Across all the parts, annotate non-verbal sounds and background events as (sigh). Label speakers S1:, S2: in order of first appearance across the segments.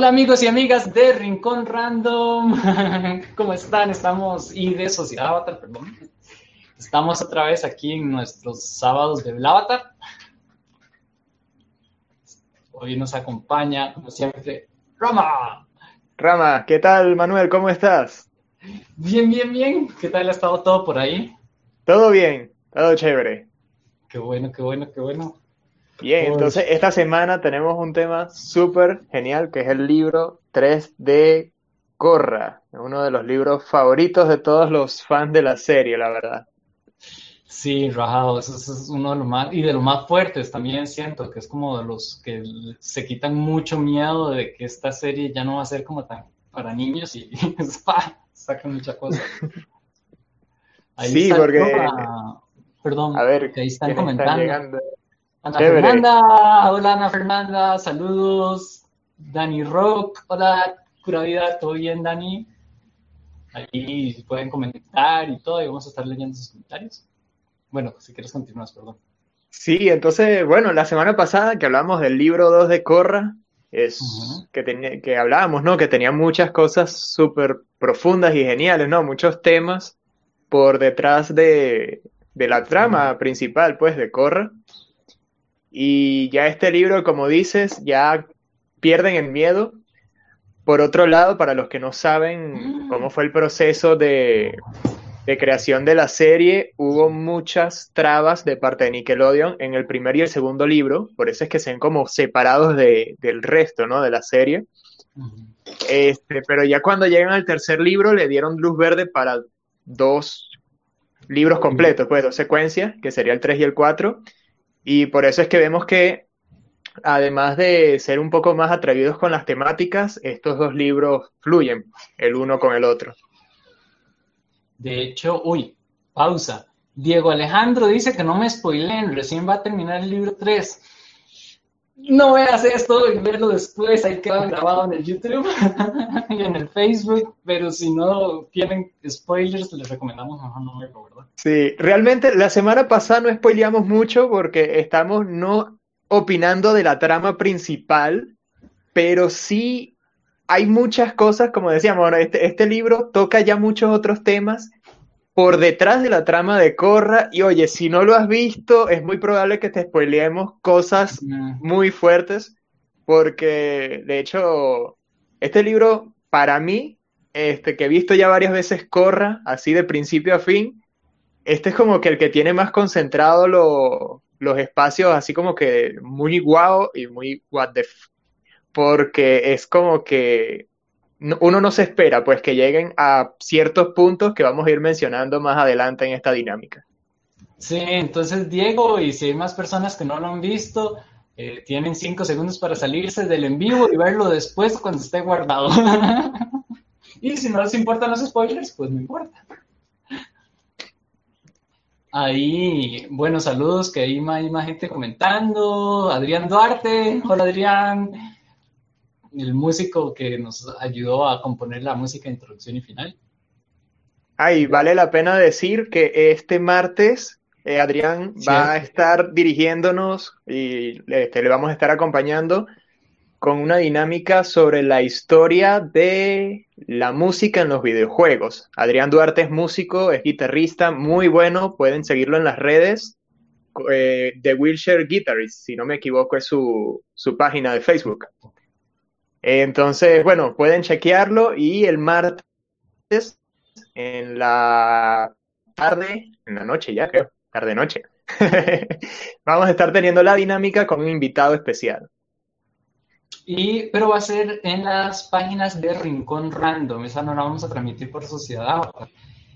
S1: Hola amigos y amigas de Rincón Random, (laughs) ¿cómo están? Estamos, y de Sociedad Avatar, perdón. Estamos otra vez aquí en nuestros sábados de Blavatar. Hoy nos acompaña, como siempre, Rama.
S2: Rama, ¿qué tal Manuel? ¿Cómo estás?
S1: Bien, bien, bien. ¿Qué tal ha estado todo por ahí?
S2: Todo bien, todo chévere.
S1: Qué bueno, qué bueno, qué bueno.
S2: Bien, entonces esta semana tenemos un tema súper genial que es el libro 3 de Corra, uno de los libros favoritos de todos los fans de la serie, la verdad.
S1: Sí, rajado, eso es uno de los más, y de los más fuertes también siento, que es como de los que se quitan mucho miedo de que esta serie ya no va a ser como tan para niños y (laughs) sacan muchas cosas. (laughs)
S2: sí, porque...
S1: Perdón,
S2: a ver,
S1: que ahí están comentando. Ana Fernanda, hola Ana Fernanda, saludos. Dani Rock, hola, pura vida, ¿todo bien Dani? Ahí pueden comentar y todo, y vamos a estar leyendo sus comentarios. Bueno, si quieres continuar, perdón.
S2: Sí, entonces, bueno, la semana pasada que hablamos del libro 2 de Corra, es que, que hablábamos, ¿no? Que tenía muchas cosas súper profundas y geniales, ¿no? Muchos temas por detrás de, de la trama principal, pues, de Corra. Y ya este libro, como dices, ya pierden el miedo. Por otro lado, para los que no saben cómo fue el proceso de, creación de la serie, hubo muchas trabas de parte de Nickelodeon en el primer y el segundo libro, por eso es que se ven como separados del resto, ¿no? De la serie. Este, pero ya cuando llegan al tercer libro le dieron luz verde para dos libros completos, pues dos secuencias, que sería el 3 y el 4, y por eso es que vemos que, además de ser un poco más atrevidos con las temáticas, estos dos libros fluyen el uno con el otro.
S1: De hecho, uy, pausa. Diego Alejandro dice que no me spoilen, recién va a terminar el libro 3 no veas esto y verlo después, ahí queda grabado en el YouTube (laughs) y en el Facebook, pero si no tienen spoilers, les recomendamos mejor no verlo, ¿verdad?
S2: Sí, realmente la semana pasada no spoileamos mucho porque estamos no opinando de la trama principal, pero sí hay muchas cosas, como decíamos, este, este libro toca ya muchos otros temas por detrás de la trama de Corra. Y oye, si no lo has visto, es muy probable que te spoileemos cosas muy fuertes, porque de hecho, este libro, para mí, este, que he visto ya varias veces Corra, así de principio a fin, este es como que el que tiene más concentrado los espacios, así como que muy guau y muy what the porque es como que uno no se espera pues que lleguen a ciertos puntos que vamos a ir mencionando más adelante en esta dinámica.
S1: Sí, entonces Diego, y si hay más personas que no lo han visto, eh, tienen cinco segundos para salirse del en vivo y verlo después cuando esté guardado. (laughs) y si no les importan los spoilers, pues no importa. Ahí, buenos saludos, que más, hay más gente comentando. Adrián Duarte, hola Adrián el músico que nos ayudó a componer la música introducción y final.
S2: Ay, vale la pena decir que este martes eh, Adrián va a estar dirigiéndonos y este, le vamos a estar acompañando con una dinámica sobre la historia de la música en los videojuegos. Adrián Duarte es músico, es guitarrista, muy bueno, pueden seguirlo en las redes. Eh, The Wheelchair Guitarist, si no me equivoco, es su, su página de Facebook. Entonces, bueno, pueden chequearlo y el martes en la tarde, en la noche ya creo, tarde-noche, (laughs) vamos a estar teniendo la dinámica con un invitado especial.
S1: Y, pero va a ser en las páginas de Rincón Random, esa no la vamos a transmitir por Sociedad.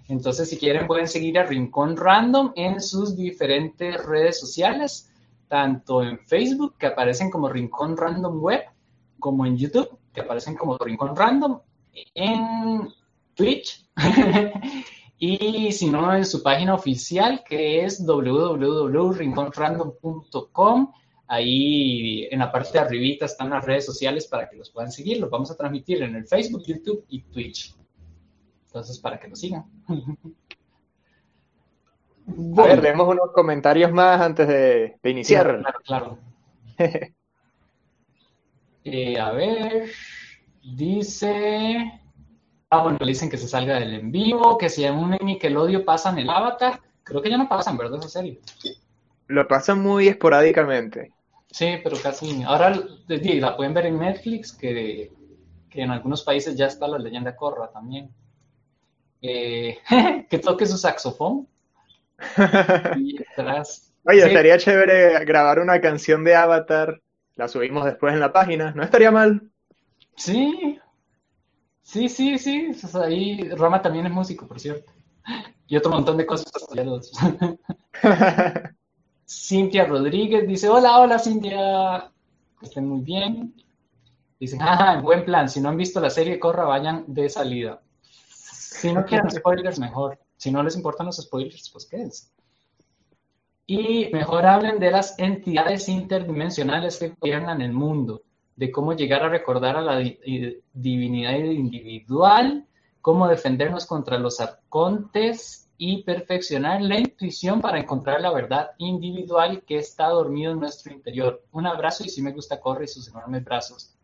S1: Entonces, si quieren, pueden seguir a Rincón Random en sus diferentes redes sociales, tanto en Facebook, que aparecen como Rincón Random Web, como en YouTube, que aparecen como Rincón Random, en Twitch, (laughs) y si no, en su página oficial, que es www.rinconrandom.com. Ahí en la parte de arribita están las redes sociales para que los puedan seguir. Los vamos a transmitir en el Facebook, YouTube y Twitch. Entonces, para que nos sigan. (laughs)
S2: A ver, demos unos comentarios más antes de, iniciar.
S1: Claro, claro. (laughs) Eh, a ver. dice... Ah, bueno, le dicen que se salga del en vivo, que si en un Nickelodeon pasan el avatar. Creo que ya no pasan, ¿verdad? Esa serie.
S2: Lo pasan muy esporádicamente.
S1: Sí, pero casi. Ahora la pueden ver en Netflix, que, que en algunos países ya está la leyenda Corra también. Eh, (laughs) que toque su saxofón. (laughs)
S2: Oye, estaría chévere grabar una canción de Avatar. La subimos después en la página. ¿No estaría mal?
S1: Sí. Sí, sí, sí. ahí Roma también es músico, por cierto. Y otro montón de cosas. (laughs) Cintia Rodríguez dice, hola, hola Cintia. Que estén muy bien. Dicen, ah, buen plan. Si no han visto la serie, corra, vayan de salida. Si no quieren (laughs) spoilers, mejor. Si no les importan los spoilers, pues quédense. Y mejor hablen de las entidades interdimensionales que gobiernan el mundo, de cómo llegar a recordar a la divinidad individual, cómo defendernos contra los arcontes y perfeccionar la intuición para encontrar la verdad individual que está dormido en nuestro interior. Un abrazo y si me gusta corre y sus enormes brazos.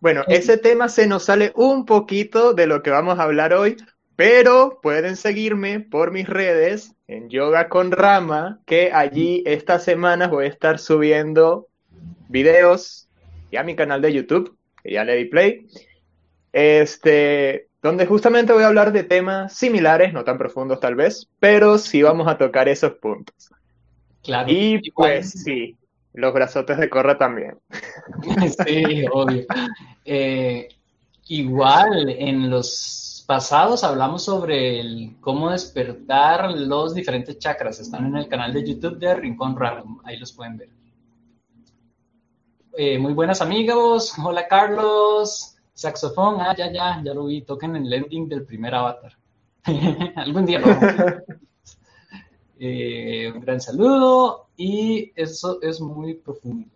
S2: Bueno, ese tema se nos sale un poquito de lo que vamos a hablar hoy, pero pueden seguirme por mis redes en Yoga con Rama, que allí esta semana voy a estar subiendo videos y a mi canal de YouTube, que ya le di play, este, donde justamente voy a hablar de temas similares, no tan profundos tal vez, pero sí vamos a tocar esos puntos.
S1: Claro.
S2: Y pues sí, los brazotes de Corra también. (laughs)
S1: Sí, obvio. Eh, igual, en los pasados hablamos sobre el cómo despertar los diferentes chakras. Están en el canal de YouTube de Rincón Random. Ahí los pueden ver. Eh, muy buenas amigos. Hola Carlos. Saxofón. Ah, ya, ya, ya lo vi. Toquen el ending del primer avatar. (laughs) Algún día lo eh, un gran saludo y eso es muy profundo.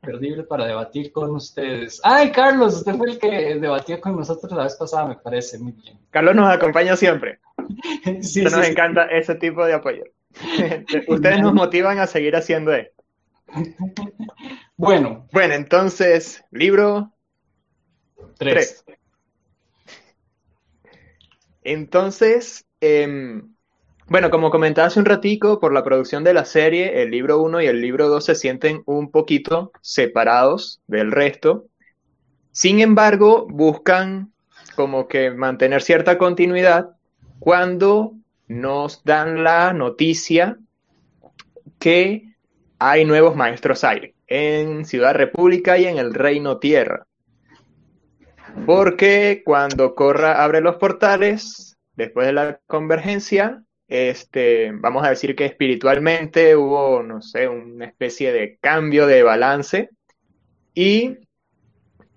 S1: Perdible para debatir con ustedes. Ay, Carlos, usted fue el que debatió con nosotros la vez pasada, me parece muy bien.
S2: Carlos nos acompaña siempre. (laughs) sí, nos encanta ese tipo de apoyo. (laughs) ustedes nos motivan a seguir haciendo esto.
S1: Bueno.
S2: Bueno, entonces, libro 3. Entonces, eh, bueno, como comentaba hace un ratico, por la producción de la serie, el libro 1 y el libro 2 se sienten un poquito separados del resto. Sin embargo, buscan como que mantener cierta continuidad cuando nos dan la noticia que hay nuevos maestros aire en Ciudad República y en el Reino Tierra. Porque cuando Corra abre los portales, después de la convergencia, este, vamos a decir que espiritualmente hubo, no sé, una especie de cambio de balance y,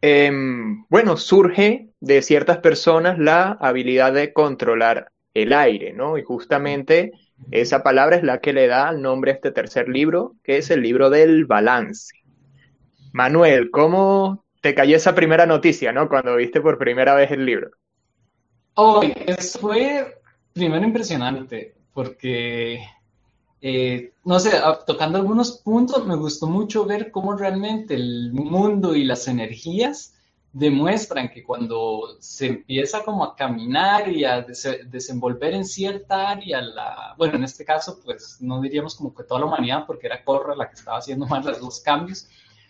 S2: em, bueno, surge de ciertas personas la habilidad de controlar el aire, ¿no? Y justamente esa palabra es la que le da el nombre a este tercer libro, que es el libro del balance. Manuel, ¿cómo te cayó esa primera noticia, ¿no? Cuando viste por primera vez el libro.
S1: Oh, eso fue primero impresionante, porque, eh, no sé, tocando algunos puntos, me gustó mucho ver cómo realmente el mundo y las energías demuestran que cuando se empieza como a caminar y a desenvolver en cierta área, la, bueno, en este caso, pues no diríamos como que toda la humanidad, porque era Corra la que estaba haciendo (laughs) más los cambios,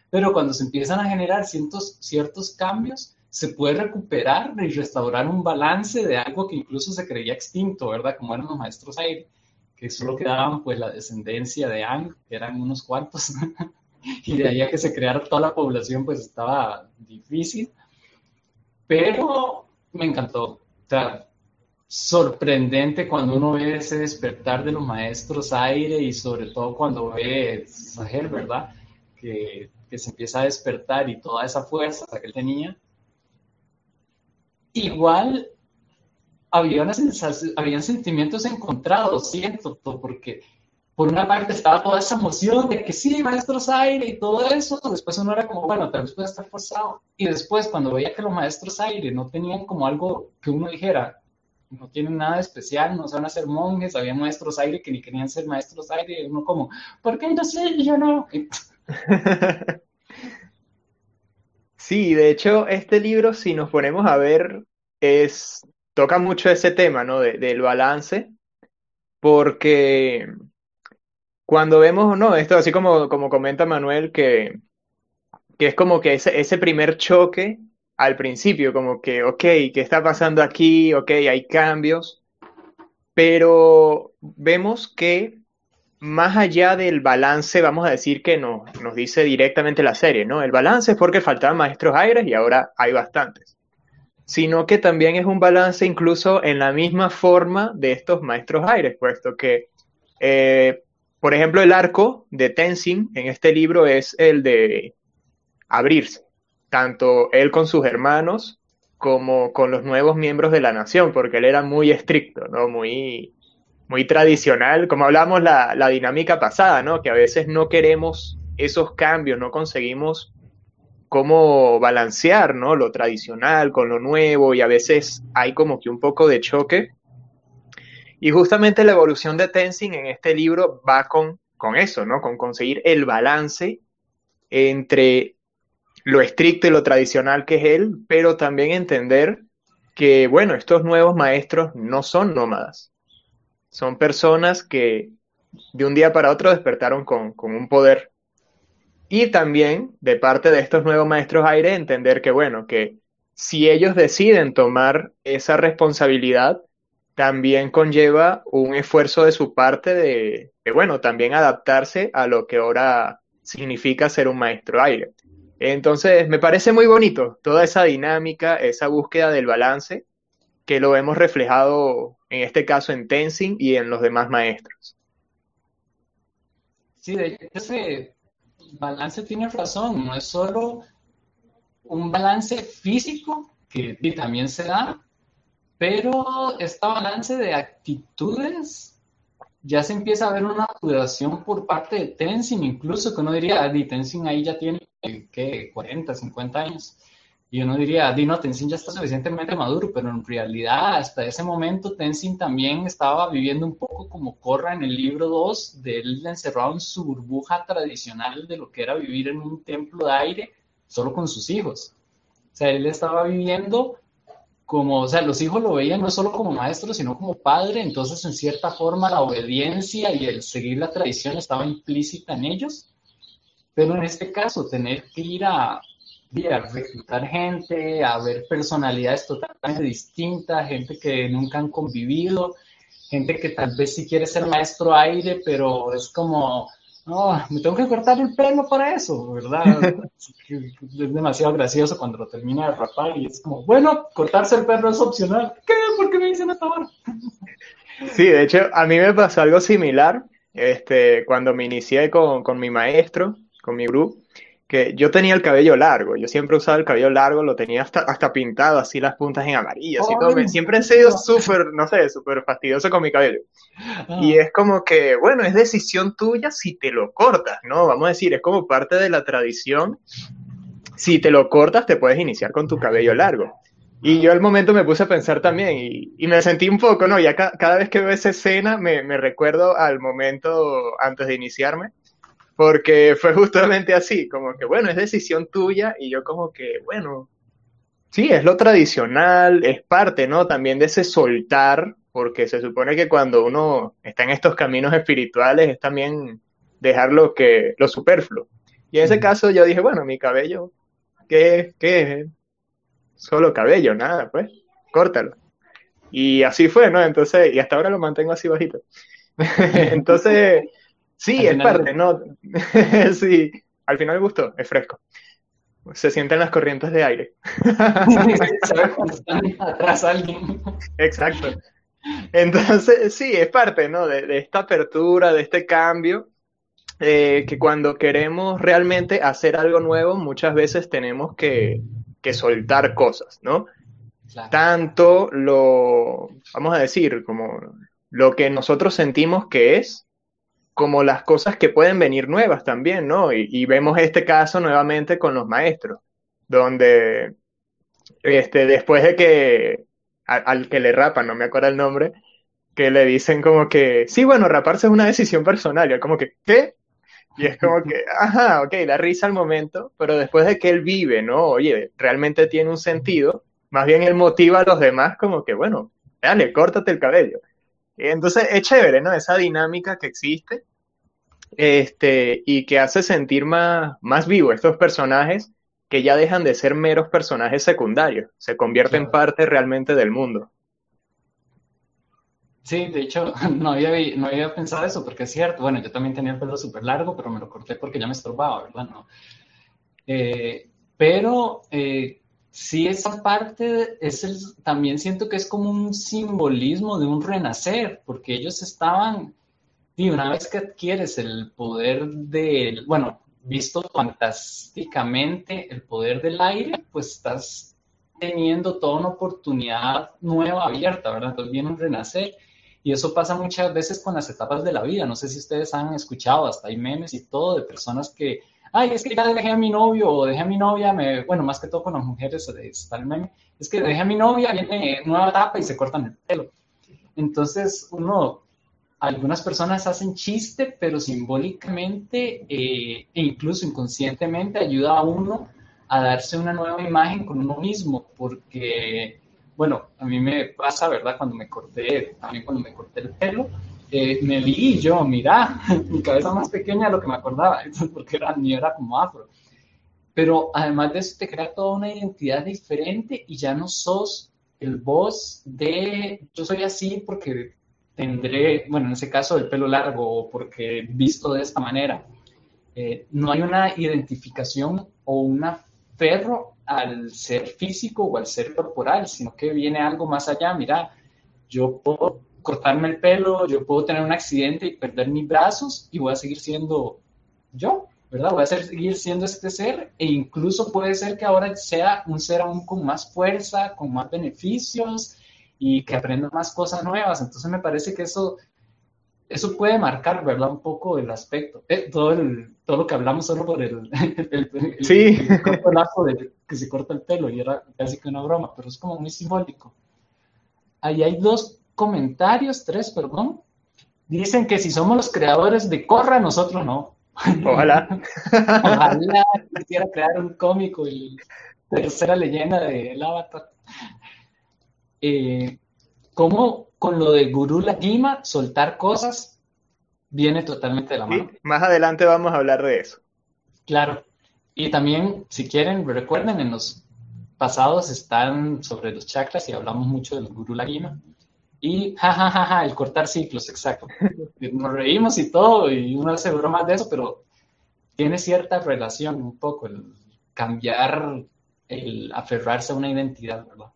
S1: pero cuando se empiezan a generar ciertos, ciertos cambios, se puede recuperar y restaurar un balance de algo que incluso se creía extinto, ¿verdad? Como eran los maestros aire, que solo quedaban pues la descendencia de Ang, que eran unos cuantos, (laughs) y de ahí a que se creara toda la población pues estaba difícil, pero me encantó, o sorprendente cuando uno ve ese despertar de los maestros aire y sobre todo cuando ve Sahel, ¿verdad? Que, que se empieza a despertar y toda esa fuerza que él tenía igual había una habían sentimientos encontrados, siento, porque por una parte estaba toda esa emoción de que sí, maestros aire y todo eso, después uno era como, bueno, tal vez puede estar forzado, y después cuando veía que los maestros aire no tenían como algo que uno dijera, no tienen nada especial, no van a ser monjes, había maestros aire que ni querían ser maestros aire, uno como, ¿por qué yo sí y yo no? (laughs)
S2: Sí, de hecho, este libro, si nos ponemos a ver, es, toca mucho ese tema, ¿no? del balance, porque cuando vemos, no, esto así como, como comenta Manuel, que, que es como que ese, ese primer choque al principio, como que, ok, ¿qué está pasando aquí? Ok, hay cambios, pero vemos que más allá del balance, vamos a decir que no, nos dice directamente la serie, ¿no? El balance es porque faltaban maestros aires y ahora hay bastantes. Sino que también es un balance incluso en la misma forma de estos maestros aires, puesto que, eh, por ejemplo, el arco de Tenzin en este libro es el de abrirse, tanto él con sus hermanos como con los nuevos miembros de la nación, porque él era muy estricto, ¿no? Muy, muy tradicional, como hablamos la, la dinámica pasada, ¿no? Que a veces no queremos esos cambios, no conseguimos cómo balancear, ¿no? Lo tradicional con lo nuevo y a veces hay como que un poco de choque. Y justamente la evolución de Tenzin en este libro va con, con eso, ¿no? Con conseguir el balance entre lo estricto y lo tradicional que es él, pero también entender que, bueno, estos nuevos maestros no son nómadas. Son personas que de un día para otro despertaron con, un poder. Y también, de parte de estos nuevos maestros aire, entender que, bueno, que si ellos deciden tomar esa responsabilidad, también conlleva un esfuerzo de su parte de, de, bueno, también adaptarse a lo que ahora significa ser un maestro aire. Entonces, me parece muy bonito toda esa dinámica, esa búsqueda del balance que lo hemos reflejado en este caso en Tenzin y en los demás maestros.
S1: Sí, ese balance tiene razón, no es solo un balance físico, que también se da, pero este balance de actitudes ya se empieza a ver una duración por parte de Tenzin, incluso que uno diría, ah, Tenzin ahí ya tiene, ¿qué? 40, 50 años. Y uno diría, Dino, Tenzin ya está suficientemente maduro, pero en realidad hasta ese momento Tenzin también estaba viviendo un poco como Corra en el libro 2, de él encerrado en su burbuja tradicional de lo que era vivir en un templo de aire solo con sus hijos. O sea, él estaba viviendo como, o sea, los hijos lo veían no solo como maestro, sino como padre, entonces en cierta forma la obediencia y el seguir la tradición estaba implícita en ellos. Pero en este caso, tener que ir a, a reclutar gente, a ver personalidades totalmente distintas, gente que nunca han convivido, gente que tal vez sí quiere ser maestro aire, pero es como, no, me tengo que cortar el pelo para eso, ¿verdad? (laughs) es demasiado gracioso cuando lo termina de rapar y es como, bueno, cortarse el pelo es opcional. ¿Qué? ¿Por qué me dicen hasta ahora?
S2: Sí, de hecho, a mí me pasó algo similar este, cuando me inicié con, con mi maestro, con mi grupo que yo tenía el cabello largo, yo siempre usaba el cabello largo, lo tenía hasta, hasta pintado, así las puntas en amarillo, así todo. Siempre he sido súper, no sé, súper fastidioso con mi cabello. Ah. Y es como que, bueno, es decisión tuya si te lo cortas, ¿no? Vamos a decir, es como parte de la tradición. Si te lo cortas, te puedes iniciar con tu cabello largo. Y yo al momento me puse a pensar también y, y me sentí un poco, ¿no? Ya cada vez que veo esa escena me, me recuerdo al momento antes de iniciarme porque fue justamente así, como que, bueno, es decisión tuya y yo como que, bueno, sí, es lo tradicional, es parte, ¿no? También de ese soltar, porque se supone que cuando uno está en estos caminos espirituales es también dejar lo, que, lo superfluo. Y en ese caso yo dije, bueno, mi cabello, ¿qué, qué es? Solo cabello, nada, pues, córtalo. Y así fue, ¿no? Entonces, y hasta ahora lo mantengo así bajito. (laughs) Entonces, Sí, es parte, ¿no? (laughs) sí, al final me gustó, es fresco. Se sienten las corrientes de aire. (laughs) (laughs)
S1: atrás alguien.
S2: Exacto. Entonces, sí, es parte, ¿no? De, esta apertura, de este cambio, eh, que cuando queremos realmente hacer algo nuevo, muchas veces tenemos que, que soltar cosas, ¿no? Tanto lo, vamos a decir, como lo que nosotros sentimos que es, como las cosas que pueden venir nuevas también, ¿no? Y, vemos este caso nuevamente con los maestros, donde este, después de que al, que le rapan, no me acuerdo el nombre, que le dicen como que, sí, bueno, raparse es una decisión personal, y como que, ¿qué? Y es como que, (laughs) ajá, ok, la risa al momento, pero después de que él vive, ¿no? Oye, realmente tiene un sentido, más bien él motiva a los demás como que, bueno, dale, córtate el cabello. Entonces es chévere, ¿no? Esa dinámica que existe este, y que hace sentir más, más vivo estos personajes que ya dejan de ser meros personajes secundarios, se convierten en parte realmente del mundo.
S1: Sí, de hecho, (laughs) no había, no había pensado eso, porque es cierto, bueno, yo también tenía el pelo súper largo, pero me lo corté porque ya me estorbaba, ¿verdad? No. Eh, pero eh, sí, esa parte es el, también siento que es como un simbolismo de un renacer, porque ellos estaban, y una vez que adquieres el poder del, bueno, visto fantásticamente el poder del aire, pues estás teniendo toda una oportunidad nueva abierta, ¿verdad? Entonces viene un renacer y eso pasa muchas veces con las etapas de la vida. No sé si ustedes han escuchado, hasta hay memes y todo de personas que, ay, es que ya dejé a mi novio o dejé a mi novia, me, bueno, más que todo con las mujeres está el meme, es que dejé a mi novia, viene nueva etapa y se cortan el pelo. Entonces uno, algunas personas hacen chiste, pero simbólicamente eh, e incluso inconscientemente ayuda a uno a darse una nueva imagen con uno mismo, porque bueno, a mí me pasa, ¿verdad? Cuando me corté, también cuando me corté el pelo, eh, me vi yo, mira, (laughs) mi cabeza más pequeña de lo que me acordaba, (laughs) porque era, ni era como afro. Pero además de eso te crea toda una identidad diferente y ya no sos el voz de yo soy así porque tendré, bueno, en ese caso el pelo largo o porque visto de esta manera. Eh, no hay una identificación o una ferro al ser físico o al ser corporal, sino que viene algo más allá. Mira, yo puedo cortarme el pelo, yo puedo tener un accidente y perder mis brazos y voy a seguir siendo yo, ¿verdad? Voy a seguir siendo este ser e incluso puede ser que ahora sea un ser aún con más fuerza, con más beneficios y que aprenda más cosas nuevas. Entonces me parece que eso eso puede marcar, ¿verdad? Un poco el aspecto. Eh, todo, el, todo lo que hablamos solo por el, (laughs) el,
S2: sí. (laughs)
S1: de que se corta el pelo y era casi que una broma, pero es como muy simbólico. Ahí hay dos comentarios, tres, perdón. Dicen que si somos los creadores de Corra, nosotros no.
S2: Ojalá. (laughs)
S1: Ojalá quisiera crear un cómico y tercera leyenda del Avatar. Eh, ¿Cómo con lo de Gurú Lagima, soltar cosas, viene totalmente de la mano.
S2: más adelante vamos a hablar de eso.
S1: Claro. Y también, si quieren, recuerden, en los pasados están sobre los chakras y hablamos mucho del Gurú Lagima. Y jajajaja, el cortar ciclos, exacto. Nos reímos y todo, y uno hace bromas de eso, pero tiene cierta relación un poco el cambiar, el aferrarse a una identidad, ¿verdad?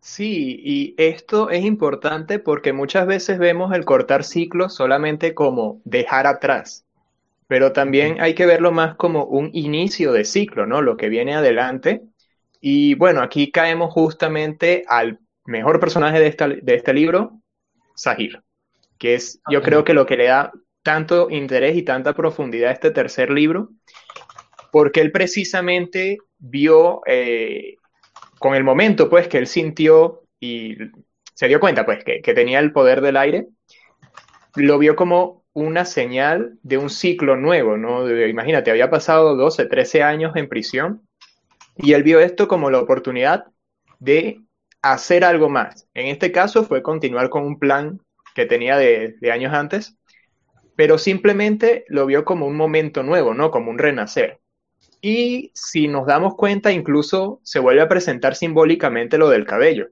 S2: Sí, y esto es importante porque muchas veces vemos el cortar ciclos solamente como dejar atrás, pero también hay que verlo más como un inicio de ciclo, ¿no? Lo que viene adelante. Y bueno, aquí caemos justamente al mejor personaje de, de este libro, Sahir, que es yo creo que lo que le da tanto interés y tanta profundidad a este tercer libro, porque él precisamente vio eh, con el momento, pues, que él sintió y se dio cuenta, pues, que, tenía el poder del aire, lo vio como una señal de un ciclo nuevo, ¿no? imagínate, había pasado 12, 13 años en prisión y él vio esto como la oportunidad de hacer algo más. En este caso fue continuar con un plan que tenía de, años antes, pero simplemente lo vio como un momento nuevo, ¿no? Como un renacer. Y si nos damos cuenta, incluso se vuelve a presentar simbólicamente lo del cabello.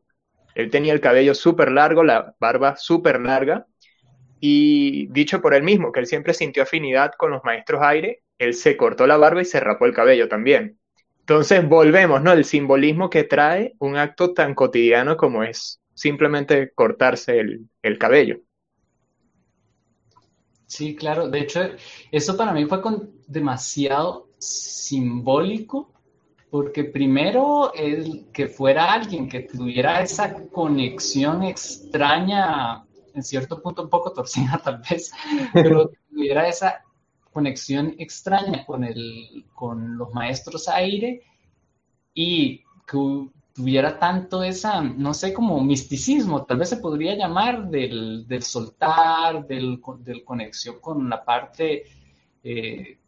S2: Él tenía el cabello súper largo, la barba súper larga, y dicho por él mismo, que él siempre sintió afinidad con los maestros aire, él se cortó la barba y se rapó el cabello también. Entonces volvemos, ¿no? El simbolismo que trae un acto tan cotidiano como es simplemente cortarse el, el cabello.
S1: Sí, claro. De hecho, eso para mí fue con demasiado simbólico, porque primero el que fuera alguien que tuviera esa conexión extraña, en cierto punto un poco torcida (laughs) tal vez, pero tuviera esa conexión extraña con, el, con los maestros aire y que tuviera tanto esa, no sé, como misticismo, tal vez se podría llamar del, del soltar, del, del conexión con la parte eh,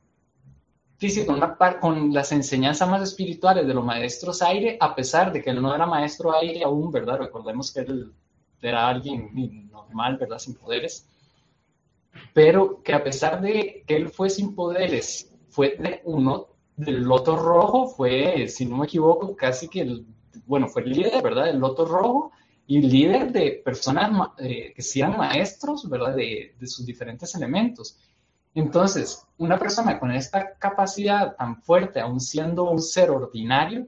S1: físico, una con las enseñanzas más espirituales de los maestros aire, a pesar de que él no era maestro aire aún, ¿verdad? Recordemos que él era alguien normal, ¿verdad? Sin poderes. Pero que a pesar de que él fue sin poderes, fue de uno del loto rojo, fue, si no me equivoco, casi que el, bueno, fue el líder, ¿verdad? Del loto rojo y líder de personas eh, que sean maestros, ¿verdad? De, de sus diferentes elementos. Entonces, una persona con esta capacidad tan fuerte, aun siendo un ser ordinario,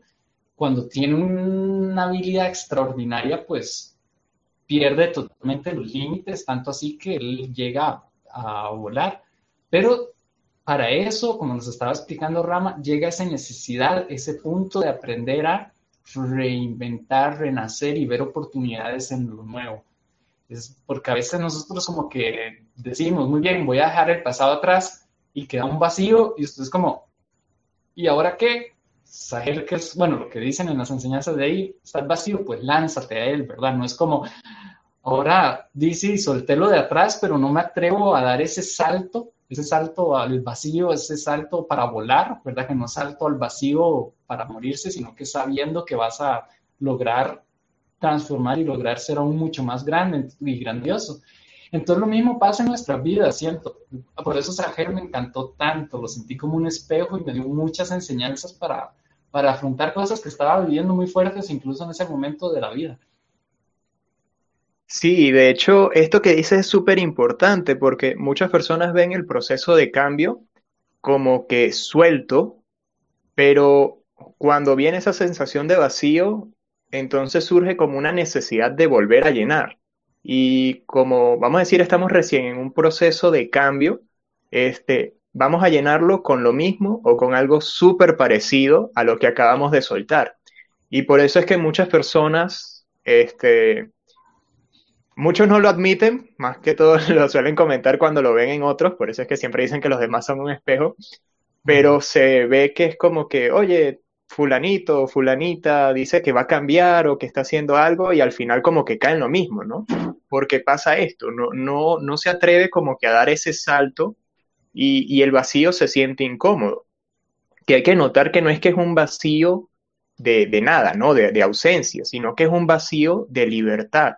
S1: cuando tiene una habilidad extraordinaria, pues pierde totalmente los límites, tanto así que él llega a volar. Pero para eso, como nos estaba explicando Rama, llega esa necesidad, ese punto de aprender a reinventar, renacer y ver oportunidades en lo nuevo. Es porque a veces nosotros como que decimos, muy bien, voy a dejar el pasado atrás y queda un vacío y usted es como, ¿y ahora qué? Saber que es, bueno, lo que dicen en las enseñanzas de ahí, está el vacío, pues lánzate a él, ¿verdad? No es como, ahora dice, solté lo de atrás, pero no me atrevo a dar ese salto, ese salto al vacío, ese salto para volar, ¿verdad? Que no salto al vacío para morirse, sino que sabiendo que vas a lograr transformar y lograr ser aún mucho más grande y grandioso. Entonces lo mismo pasa en nuestras vidas, ¿cierto? Por eso Sajer me encantó tanto, lo sentí como un espejo y me dio muchas enseñanzas para, para afrontar cosas que estaba viviendo muy fuertes incluso en ese momento de la vida.
S2: Sí, de hecho, esto que dices es súper importante porque muchas personas ven el proceso de cambio como que suelto, pero cuando viene esa sensación de vacío, entonces surge como una necesidad de volver a llenar. Y como vamos a decir, estamos recién en un proceso de cambio, este, vamos a llenarlo con lo mismo o con algo súper parecido a lo que acabamos de soltar. Y por eso es que muchas personas, este, muchos no lo admiten, más que todos (laughs) lo suelen comentar cuando lo ven en otros, por eso es que siempre dicen que los demás son un espejo, pero se ve que es como que, oye, fulanito o fulanita dice que va a cambiar o que está haciendo algo y al final como que cae en lo mismo, ¿no? Porque pasa esto, no, no, no se atreve como que a dar ese salto y, el vacío se siente incómodo. Que hay que notar que no es que es un vacío de, nada, ¿no? De, de, ausencia, sino que es un vacío de libertad.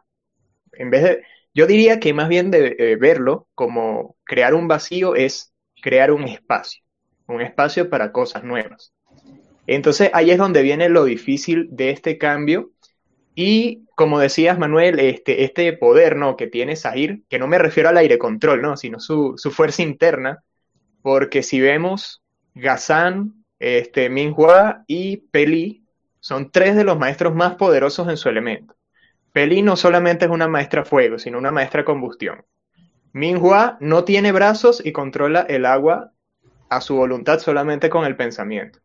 S2: En vez de, yo diría que más bien de eh, verlo como crear un vacío es crear un espacio, un espacio para cosas nuevas. Entonces ahí es donde viene lo difícil de este cambio. Y como decías, Manuel, este, este poder ¿no? que tiene Sahir, que no me refiero al aire control, ¿no? sino su, fuerza interna, porque si vemos Gazan, este, Minhua y Peli, son tres de los maestros más poderosos en su elemento. Peli no solamente es una maestra fuego, sino una maestra combustión. Minhua no tiene brazos y controla el agua a su voluntad solamente con el pensamiento.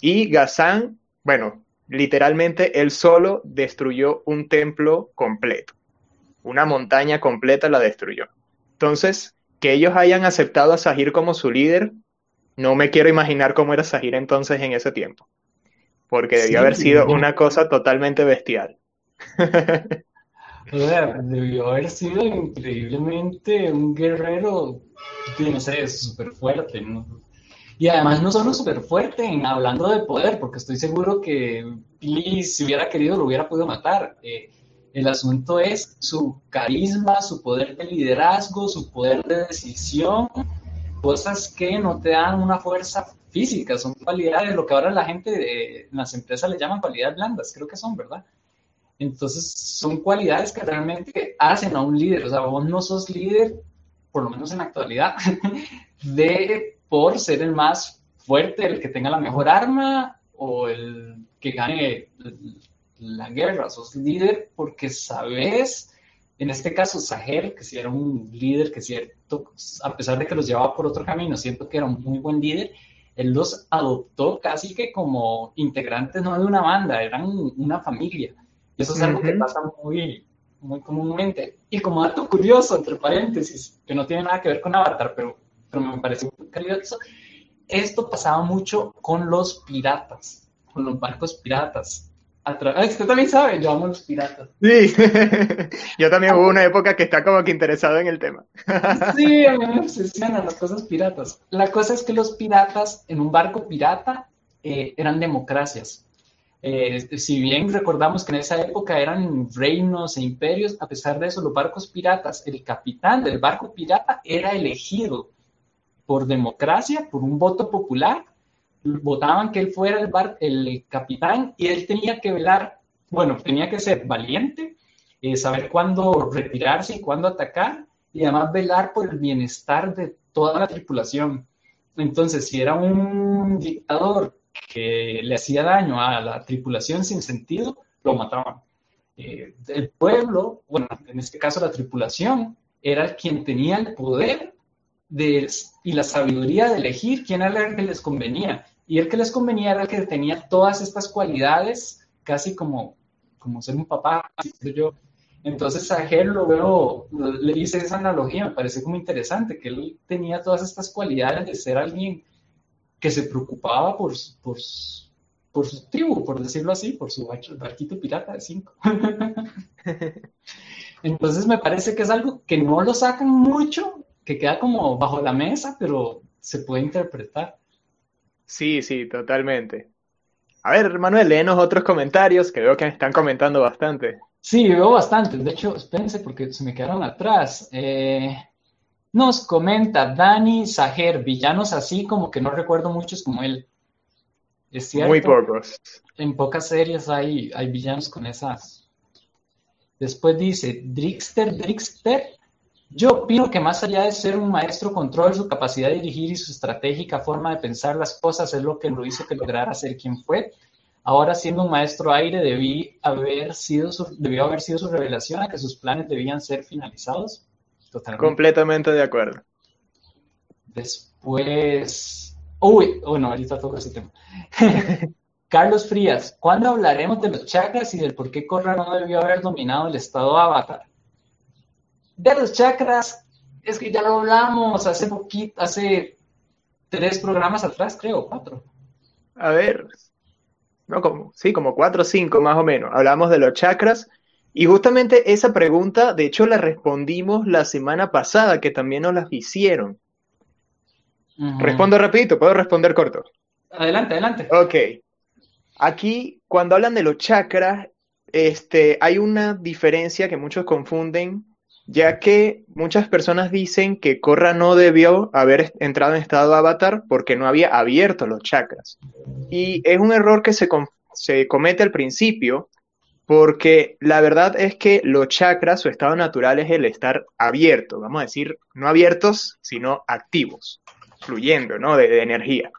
S2: Y Gazán, bueno, literalmente él solo destruyó un templo completo. Una montaña completa la destruyó. Entonces, que ellos hayan aceptado a Sahir como su líder, no me quiero imaginar cómo era Sahir entonces en ese tiempo. Porque debió haber sido una cosa totalmente bestial. (laughs)
S1: debió haber sido increíblemente un guerrero, no sé, súper fuerte, ¿no? Y además no solo súper fuerte en hablando de poder, porque estoy seguro que Billy, si hubiera querido, lo hubiera podido matar. Eh, el asunto es su carisma, su poder de liderazgo, su poder de decisión, cosas que no te dan una fuerza física, son cualidades, lo que ahora la gente de, las empresas le llaman cualidades blandas, creo que son, ¿verdad? Entonces, son cualidades que realmente hacen a un líder. O sea, vos no sos líder, por lo menos en la actualidad, (laughs) de por ser el más fuerte, el que tenga la mejor arma o el que gane la guerra. Sos líder porque sabes, en este caso Saher, que si era un líder que cierto, a pesar de que los llevaba por otro camino, siento que era un muy buen líder, él los adoptó casi que como integrantes no de una banda, eran una familia. Y eso es algo que pasa muy, muy comúnmente. Y como dato curioso, entre paréntesis, que no tiene nada que ver con Avatar, pero pero me parece muy curioso. Esto pasaba mucho con los piratas, con los barcos piratas. Ah, usted también sabe, yo amo los piratas.
S2: Sí, (laughs) yo también hubo una época que está como que interesado en el tema. (laughs)
S1: sí, a mí me obsesionan las cosas piratas. La cosa es que los piratas en un barco pirata eh, eran democracias. Eh, si bien recordamos que en esa época eran reinos e imperios, a pesar de eso, los barcos piratas, el capitán del barco pirata era elegido por democracia, por un voto popular, votaban que él fuera el, el capitán y él tenía que velar, bueno, tenía que ser valiente, eh, saber cuándo retirarse y cuándo atacar y además velar por el bienestar de toda la tripulación. Entonces, si era un dictador que le hacía daño a la tripulación sin sentido, lo mataban. Eh, el pueblo, bueno, en este caso la tripulación, era quien tenía el poder de, y la sabiduría de elegir quién era el que les convenía. Y el que les convenía era el que tenía todas estas cualidades, casi como, como ser un papá, yo. Entonces a él lo veo, le hice esa analogía, me parece como interesante, que él tenía todas estas cualidades de ser alguien que se preocupaba por, por, por su tribu, por decirlo así, por su barquito pirata de cinco. (laughs) Entonces me parece que es algo que no lo sacan mucho, que queda como bajo la mesa, pero se puede interpretar.
S2: Sí, sí, totalmente. A ver, Manuel, léenos otros comentarios que veo que están comentando bastante.
S1: Sí, veo bastante. De hecho, espérense porque se me quedaron atrás. Eh, nos comenta Dani Sajer, villanos así como que no recuerdo muchos como él. Es cierto.
S2: Muy pocos.
S1: En pocas series hay, hay villanos con esas. Después dice, Drixter, Drixter, yo opino que más allá de ser un maestro control, su capacidad de dirigir y su estratégica forma de pensar las cosas es lo que lo hizo que lograra ser quien fue. Ahora, siendo un maestro aire, debí haber sido debió haber sido su revelación a que sus planes debían ser finalizados.
S2: Totalmente. Completamente de acuerdo.
S1: Después. Uy, bueno, ahorita toco ese tema. (laughs) Carlos Frías, ¿cuándo hablaremos de los chakras y del por qué Corra no debió haber dominado el estado avatar? De los chakras, es que ya lo hablamos hace poquito, hace tres programas atrás, creo, cuatro.
S2: A ver, no como, sí, como cuatro o cinco más o menos. Hablamos de los chakras y justamente esa pregunta, de hecho, la respondimos la semana pasada, que también nos las hicieron. Respondo rapidito, puedo responder corto.
S1: Adelante, adelante.
S2: Ok. Aquí, cuando hablan de los chakras, este, hay una diferencia que muchos confunden ya que muchas personas dicen que Korra no debió haber entrado en estado avatar porque no había abierto los chakras. Y es un error que se, se comete al principio, porque la verdad es que los chakras, su estado natural es el estar abierto, vamos a decir, no abiertos, sino activos, fluyendo, ¿no? De, energía.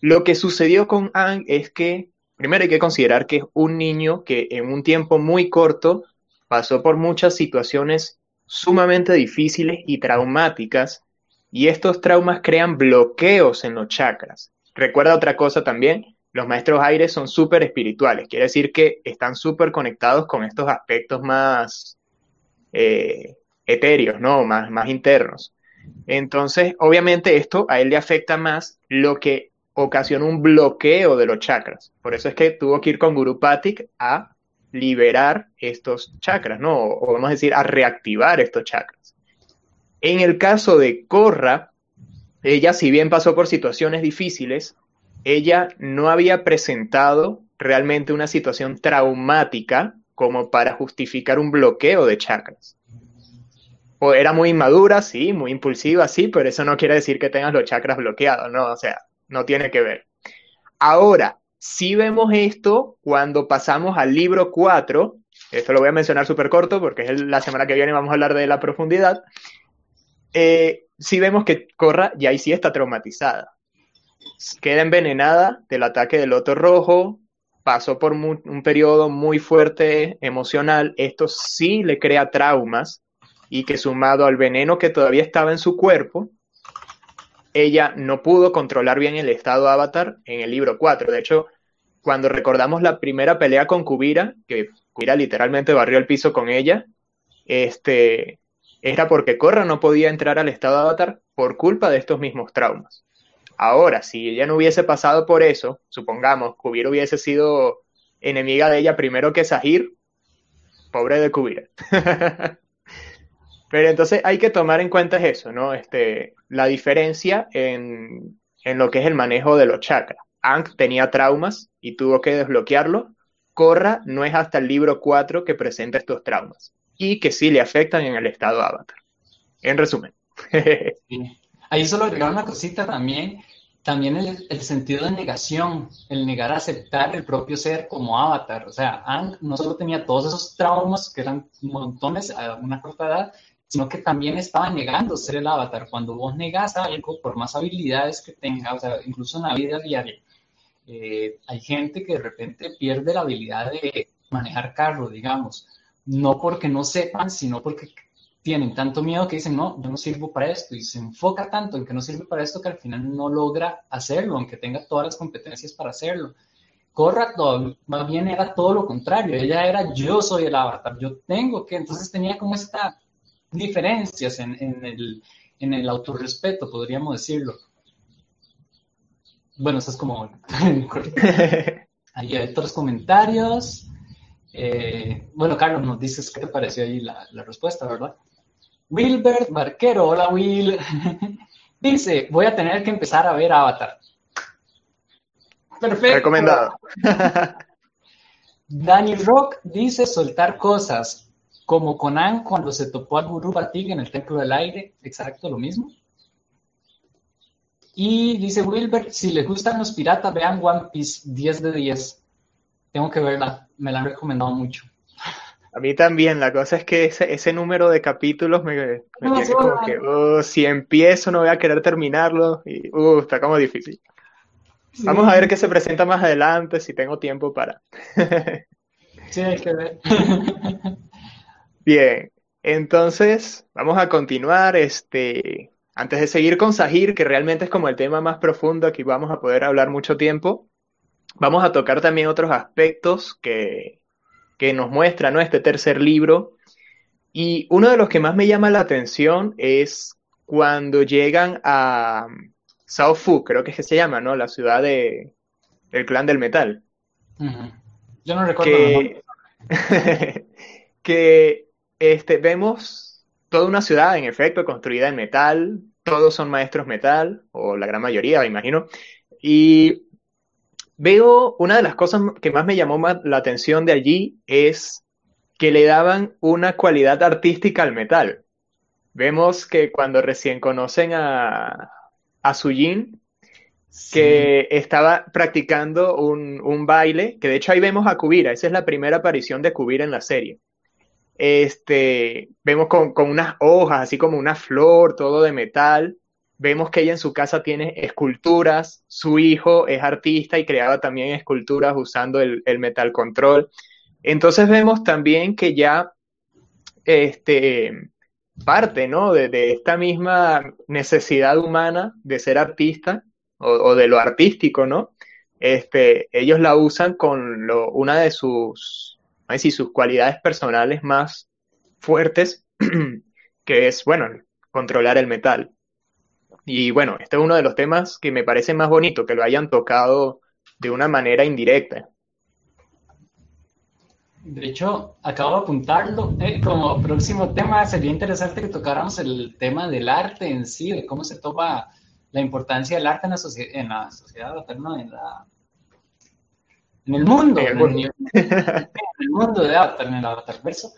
S2: Lo que sucedió con Ang es que, primero hay que considerar que es un niño que en un tiempo muy corto pasó por muchas situaciones sumamente difíciles y traumáticas, y estos traumas crean bloqueos en los chakras. Recuerda otra cosa también, los maestros aires son súper espirituales, quiere decir que están súper conectados con estos aspectos más eh, etéreos, ¿no? Más, más internos. Entonces, obviamente esto a él le afecta más lo que ocasiona un bloqueo de los chakras. Por eso es que tuvo que ir con Guru Patik a liberar estos chakras, ¿no? O vamos a decir, a reactivar estos chakras. En el caso de Korra, ella, si bien pasó por situaciones difíciles, ella no había presentado realmente una situación traumática como para justificar un bloqueo de chakras. O era muy inmadura, sí, muy impulsiva, sí, pero eso no quiere decir que tengas los chakras bloqueados, ¿no? O sea, no tiene que ver. Ahora, si vemos esto cuando pasamos al libro 4, esto lo voy a mencionar súper corto porque es la semana que viene vamos a hablar de la profundidad, eh, si vemos que Corra ya ahí sí está traumatizada. Queda envenenada del ataque del loto rojo, pasó por un periodo muy fuerte emocional, esto sí le crea traumas y que sumado al veneno que todavía estaba en su cuerpo, ella no pudo controlar bien el estado avatar en el libro 4. De hecho, cuando recordamos la primera pelea con Kubira, que Kubira literalmente barrió el piso con ella, este, era porque Korra no podía entrar al estado avatar por culpa de estos mismos traumas. Ahora, si ella no hubiese pasado por eso, supongamos, Kubira hubiese sido enemiga de ella primero que Sahir, pobre de Kubira. (laughs) Pero entonces hay que tomar en cuenta eso, ¿no? Este, la diferencia en, en lo que es el manejo de los chakras. Ankh tenía traumas y tuvo que desbloquearlo. Korra no es hasta el libro 4 que presenta estos traumas y que sí le afectan en el estado avatar. En resumen.
S1: Ahí solo agregar una cosita también, también el, sentido de negación, el negar a aceptar el propio ser como avatar. O sea, Aang no solo tenía todos esos traumas, que eran montones a una corta edad, sino que también estaba negando ser el avatar. Cuando vos negas algo, por más habilidades que tenga, o sea, incluso en la vida diaria, eh, hay gente que de repente pierde la habilidad de manejar carro, digamos, no porque no sepan, sino porque tienen tanto miedo que dicen, no, yo no sirvo para esto, y se enfoca tanto en que no sirve para esto que al final no logra hacerlo, aunque tenga todas las competencias para hacerlo. Corra más bien era todo lo contrario, ella era yo soy el avatar, yo tengo que, entonces tenía como estas diferencias en, en, el, en el autorrespeto, podríamos decirlo. Bueno, eso es como... (laughs) (laughs) Ahí hay otros comentarios. Eh, bueno, Carlos, nos dices qué te pareció ahí la, la respuesta, ¿verdad? Wilbert Barquero, hola Will. (laughs) Dice, voy a tener que empezar a ver Avatar.
S2: Perfecto. Recomendado. (laughs)
S1: Danny Rock dice soltar cosas, como Conan cuando se topó al Guru Batig en el Templo del Aire, exacto lo mismo. Y dice Wilbert, si les gustan los piratas, vean One Piece 10 de 10. Tengo que verla, me la han recomendado mucho.
S2: A mí también, la cosa es que ese, ese número de capítulos me, me tiene como que, oh, si empiezo no voy a querer terminarlo y uh, está como difícil. Vamos a ver qué se presenta más adelante, si tengo tiempo para. (laughs)
S1: sí, hay que ver. (laughs)
S2: Bien, entonces vamos a continuar. Este, antes de seguir con Sahir, que realmente es como el tema más profundo, aquí vamos a poder hablar mucho tiempo. Vamos a tocar también otros aspectos que, que nos muestra ¿no? este tercer libro. Y uno de los que más me llama la atención es cuando llegan a Sao Fu, creo que es que se llama, ¿no? La ciudad de, del clan del metal.
S1: Yo no recuerdo.
S2: Que, (laughs) que este, vemos toda una ciudad, en efecto, construida en metal. Todos son maestros metal, o la gran mayoría, me imagino. Y Veo una de las cosas que más me llamó la atención de allí es que le daban una cualidad artística al metal. Vemos que cuando recién conocen a, a Sujin, que estaba practicando un, baile, que de hecho ahí vemos a Kubira, esa es la primera aparición de Kubira en la serie. Este, vemos con, con unas hojas, así como una flor, todo de metal, Vemos que ella en su casa tiene esculturas, su hijo es artista y creaba también esculturas usando el, metal control. Entonces vemos también que ya este, parte ¿no? de, esta misma necesidad humana de ser artista o, de lo artístico, ¿no? Este, ellos la usan con una de sus, decir, sus cualidades personales más fuertes, (clears throat) que es, bueno, controlar el metal. Y bueno, este es uno de los temas que me parece más bonito, que lo hayan tocado de una manera indirecta.
S1: De hecho, acabo de apuntarlo. Eh, como próximo tema, sería interesante que tocáramos el tema del arte en sí, de cómo se toma la importancia del arte en la, en la sociedad, en, la, en el mundo, en el, mundo de Avatar, en el Avatarverso.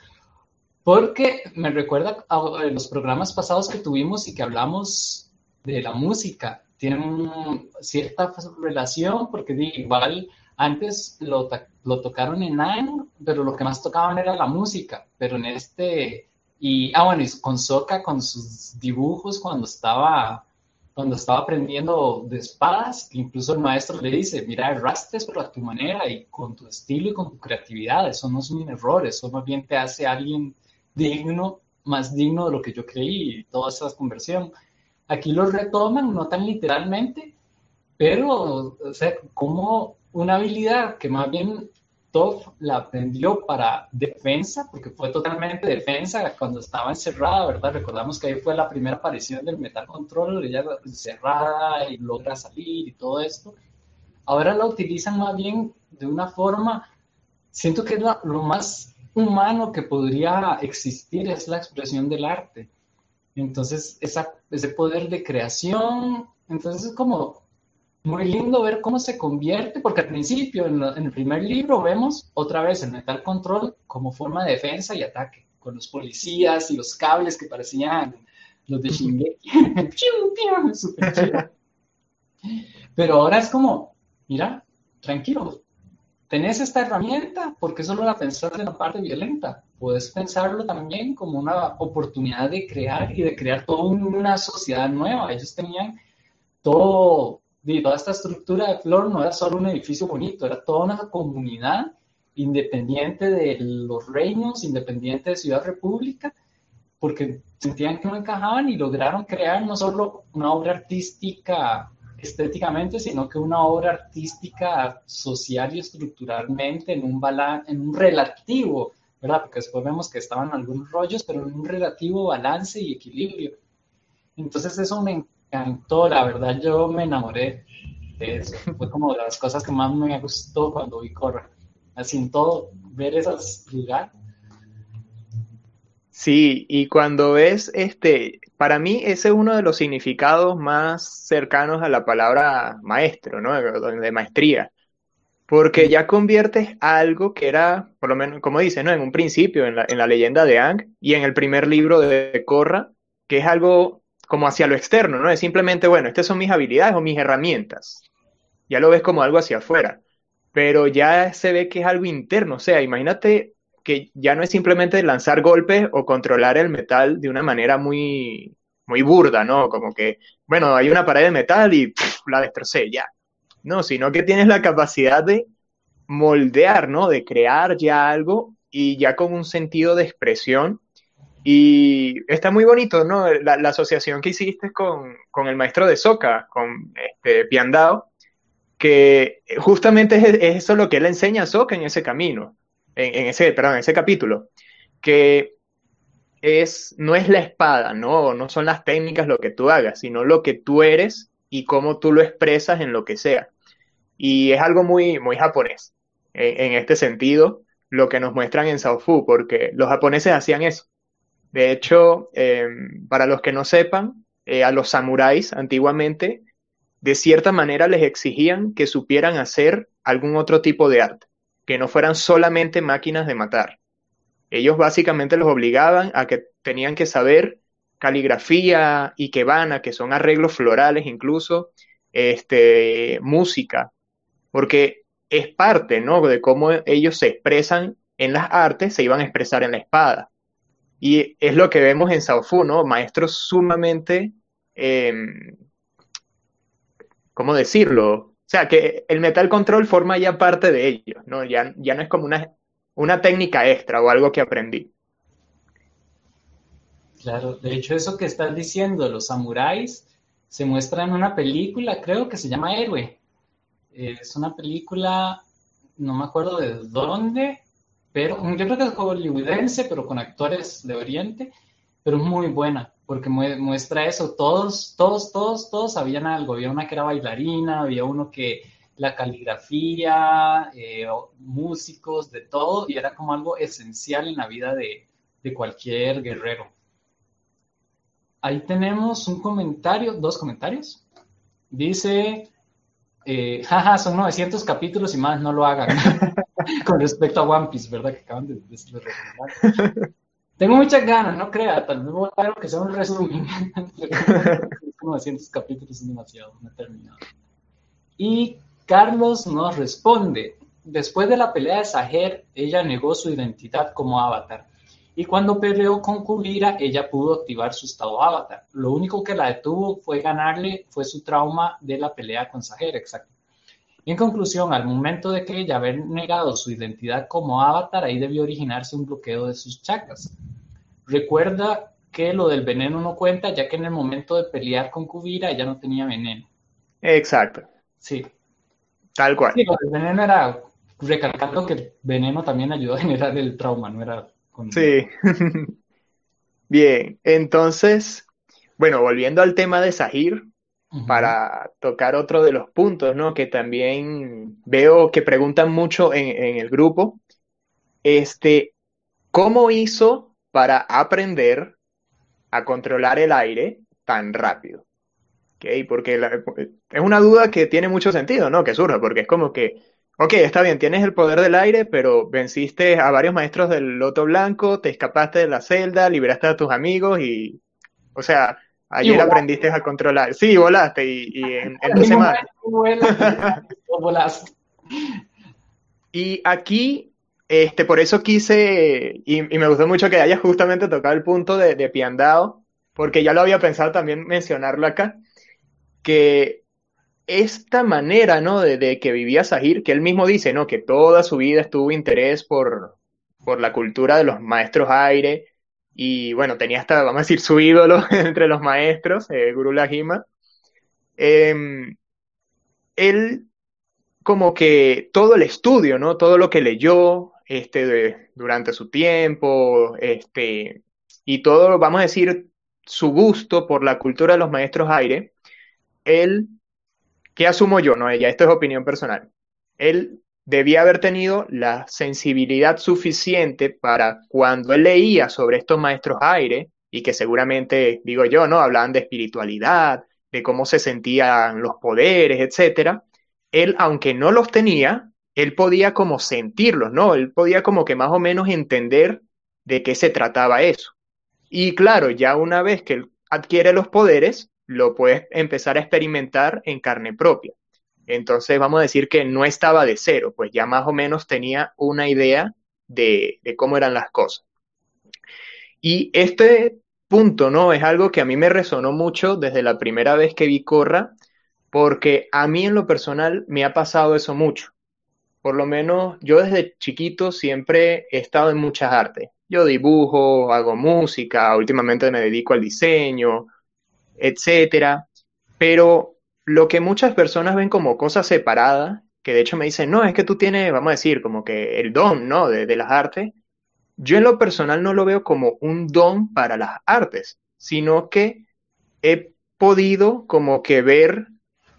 S1: Porque me recuerda a los programas pasados que tuvimos y que hablamos de la música. Tienen cierta relación porque igual antes lo, lo tocaron en Nine, pero lo que más tocaban era la música. Pero en este, y, ah, bueno, con Soka, con sus dibujos cuando estaba, cuando estaba aprendiendo de espadas, incluso el maestro le dice, mira, erraste, pero a tu manera y con tu estilo y con tu creatividad, eso no es un error, eso más bien te hace alguien digno, más digno de lo que yo creí y toda esa conversión. Aquí lo retoman, no tan literalmente, pero, o sea, como una habilidad que más bien Toph la aprendió para defensa, porque fue totalmente defensa cuando estaba encerrada, ¿verdad? Recordamos que ahí fue la primera aparición del Metal Control, ella encerrada y logra salir y todo esto. Ahora la utilizan más bien de una forma siento que lo, lo más humano que podría existir es la expresión del arte. Entonces, esa, ese poder de creación, entonces es como muy lindo ver cómo se convierte, porque al principio, en, el primer libro, vemos otra vez el Metal Control como forma de defensa y ataque, con los policías y los cables que parecían los de Shingeki. (laughs) Pero ahora es como, mira, tranquilo, tenés esta herramienta, porque solo la pensás en la parte violenta? Puedes pensarlo también como una oportunidad de crear y de crear toda una sociedad nueva. Ellos tenían todo toda esta estructura de Flor no era solo un edificio bonito, era toda una comunidad independiente de los reinos, independiente de Ciudad República, porque sentían que no encajaban y lograron crear no solo una obra artística estéticamente, sino que una obra artística social y estructuralmente en un, en un relativo, ¿verdad? Porque después vemos que estaban algunos rollos, pero en un relativo balance y equilibrio. Entonces eso me encantó, la verdad yo me enamoré de eso. Fue como de las cosas que más me gustó cuando vi Corra. Así en todo, ver esos lugares.
S2: Sí, y cuando ves, este, para mí ese es uno de los significados más cercanos a la palabra maestro, ¿no? De maestría. Porque ya conviertes algo que era, por lo menos, como dice, ¿no? En un principio, en la, en la leyenda de Ang y en el primer libro de Corra, que es algo como hacia lo externo, ¿no? Es simplemente, bueno, estas son mis habilidades o mis herramientas. Ya lo ves como algo hacia afuera, pero ya se ve que es algo interno, o sea, imagínate que ya no es simplemente lanzar golpes o controlar el metal de una manera muy, muy burda, ¿no? Como que, bueno, hay una pared de metal y la destrocé, ya. No, sino que tienes la capacidad de moldear, ¿no? De crear ya algo y ya con un sentido de expresión y está muy bonito, ¿no? La, asociación que hiciste con, el maestro de Soca, con este, Piandao, que justamente es, eso lo que él enseña a Soca en ese camino, en, ese, perdón, en ese capítulo, que es, no es la espada, ¿no? No son las técnicas lo que tú hagas, sino lo que tú eres y cómo tú lo expresas en lo que sea. Y es algo muy, muy japonés, en, en este sentido, lo que nos muestran en Fu, porque los japoneses hacían eso de hecho, em, para los que no sepan, eh, a los samuráis antiguamente, de cierta manera les exigían que supieran hacer algún otro tipo de arte, que no fueran solamente máquinas de matar. Ellos básicamente los obligaban a que tenían que saber caligrafía, y ikebana, que son arreglos florales incluso, este, música, porque es parte, ¿no? De cómo ellos se expresan en las artes, se iban a expresar en la espada. Y es lo que vemos en Fu, ¿no? Maestros sumamente, em, ¿cómo decirlo? O sea, que el metal control forma ya parte de ellos, ¿no? Ya, ya no es como una, una técnica extra o algo que aprendí.
S1: Claro, de hecho eso que estás diciendo, los samuráis, se muestra en una película, creo que se llama Héroe. Es una película, no me acuerdo de dónde, pero yo creo que es hollywoodense, pero con actores de Oriente, pero es muy buena, porque muestra eso, todos, todos, todos, todos sabían algo, había una que era bailarina, había uno que la caligrafía, eh, músicos, de todo, y era como algo esencial en la vida de, de cualquier guerrero. Ahí tenemos un comentario, dos comentarios. Dice, eh, jaja, son 900 capítulos y más, no lo hagan. (laughs) Con respecto a One Piece, ¿verdad? Que acaban de, de, Tengo muchas ganas, no crea, tal vez voy a ver que sea un resumen. (laughs) 900 capítulos es demasiado, no he terminado. Y Carlos nos responde, después de la pelea de Saher, ella negó su identidad como avatar. Y cuando peleó con Kubira, ella pudo activar su estado avatar. Lo único que la detuvo fue ganarle, fue su trauma de la pelea con Saher, exacto. En conclusión, al momento de que ella haber negado su identidad como avatar, ahí debió originarse un bloqueo de sus chakras. Recuerda que lo del veneno no cuenta, ya que en el momento de pelear con Kubira ella no tenía veneno.
S2: Exacto.
S1: Sí.
S2: Tal cual. Sí,
S1: lo del veneno era recalcando que el veneno también ayudó a generar el trauma, no era
S2: Sí. (laughs) Bien, entonces, bueno, volviendo al tema de Sahir, para tocar otro de los puntos, ¿no? Que también veo que preguntan mucho en, el grupo, este, ¿cómo hizo para aprender a controlar el aire tan rápido? ¿Okay? Porque es una duda que tiene mucho sentido, ¿no? Que surja, porque es como que, ok, está bien, tienes el poder del aire, pero venciste a varios maestros del loto blanco, te escapaste de la celda, liberaste a tus amigos y, o sea, ayer aprendiste a controlar. Sí, volaste y, (laughs) en, dos semanas. (laughs) y aquí, este, por eso quise, y, me gustó mucho que hayas justamente tocado el punto de, de Piandao, porque ya lo había pensado también mencionarlo acá, que esta manera, ¿no? De, que vivía Sahir, que él mismo dice, ¿no? Que toda su vida estuvo interés por, por la cultura de los maestros aire, y bueno, tenía hasta, vamos a decir, su ídolo (laughs) entre los maestros, eh, Guru Lahima. Em, él, como que todo el estudio, ¿no? Todo lo que leyó este, durante su tiempo, este, y todo, vamos a decir, su gusto por la cultura de los maestros aire, él, ¿qué asumo yo? No, ya esto es opinión personal. Él debía haber tenido la sensibilidad suficiente para cuando él leía sobre estos maestros aire, y que seguramente, digo yo, ¿no? Hablaban de espiritualidad, de cómo se sentían los poderes, etcétera. Él, aunque no los tenía, él podía como sentirlos, ¿no? Él podía como que más o menos entender de qué se trataba eso. Y claro, ya una vez que él adquiere los poderes, lo puedes empezar a experimentar en carne propia. Entonces vamos a decir que no estaba de cero, pues ya más o menos tenía una idea de, cómo eran las cosas. Y este punto, ¿no? Es algo que a mí me resonó mucho desde la primera vez que vi Corra, porque a mí en lo personal me ha pasado eso mucho. Por lo menos yo desde chiquito siempre he estado en muchas artes. Yo dibujo, hago música, últimamente me dedico al diseño, etcétera. Pero lo que muchas personas ven como cosas separadas, que de hecho me dicen, no, es que tú tienes, vamos a decir, como que el don, ¿no? De, las artes. Yo en lo personal no lo veo como un don para las artes, sino que he podido como que ver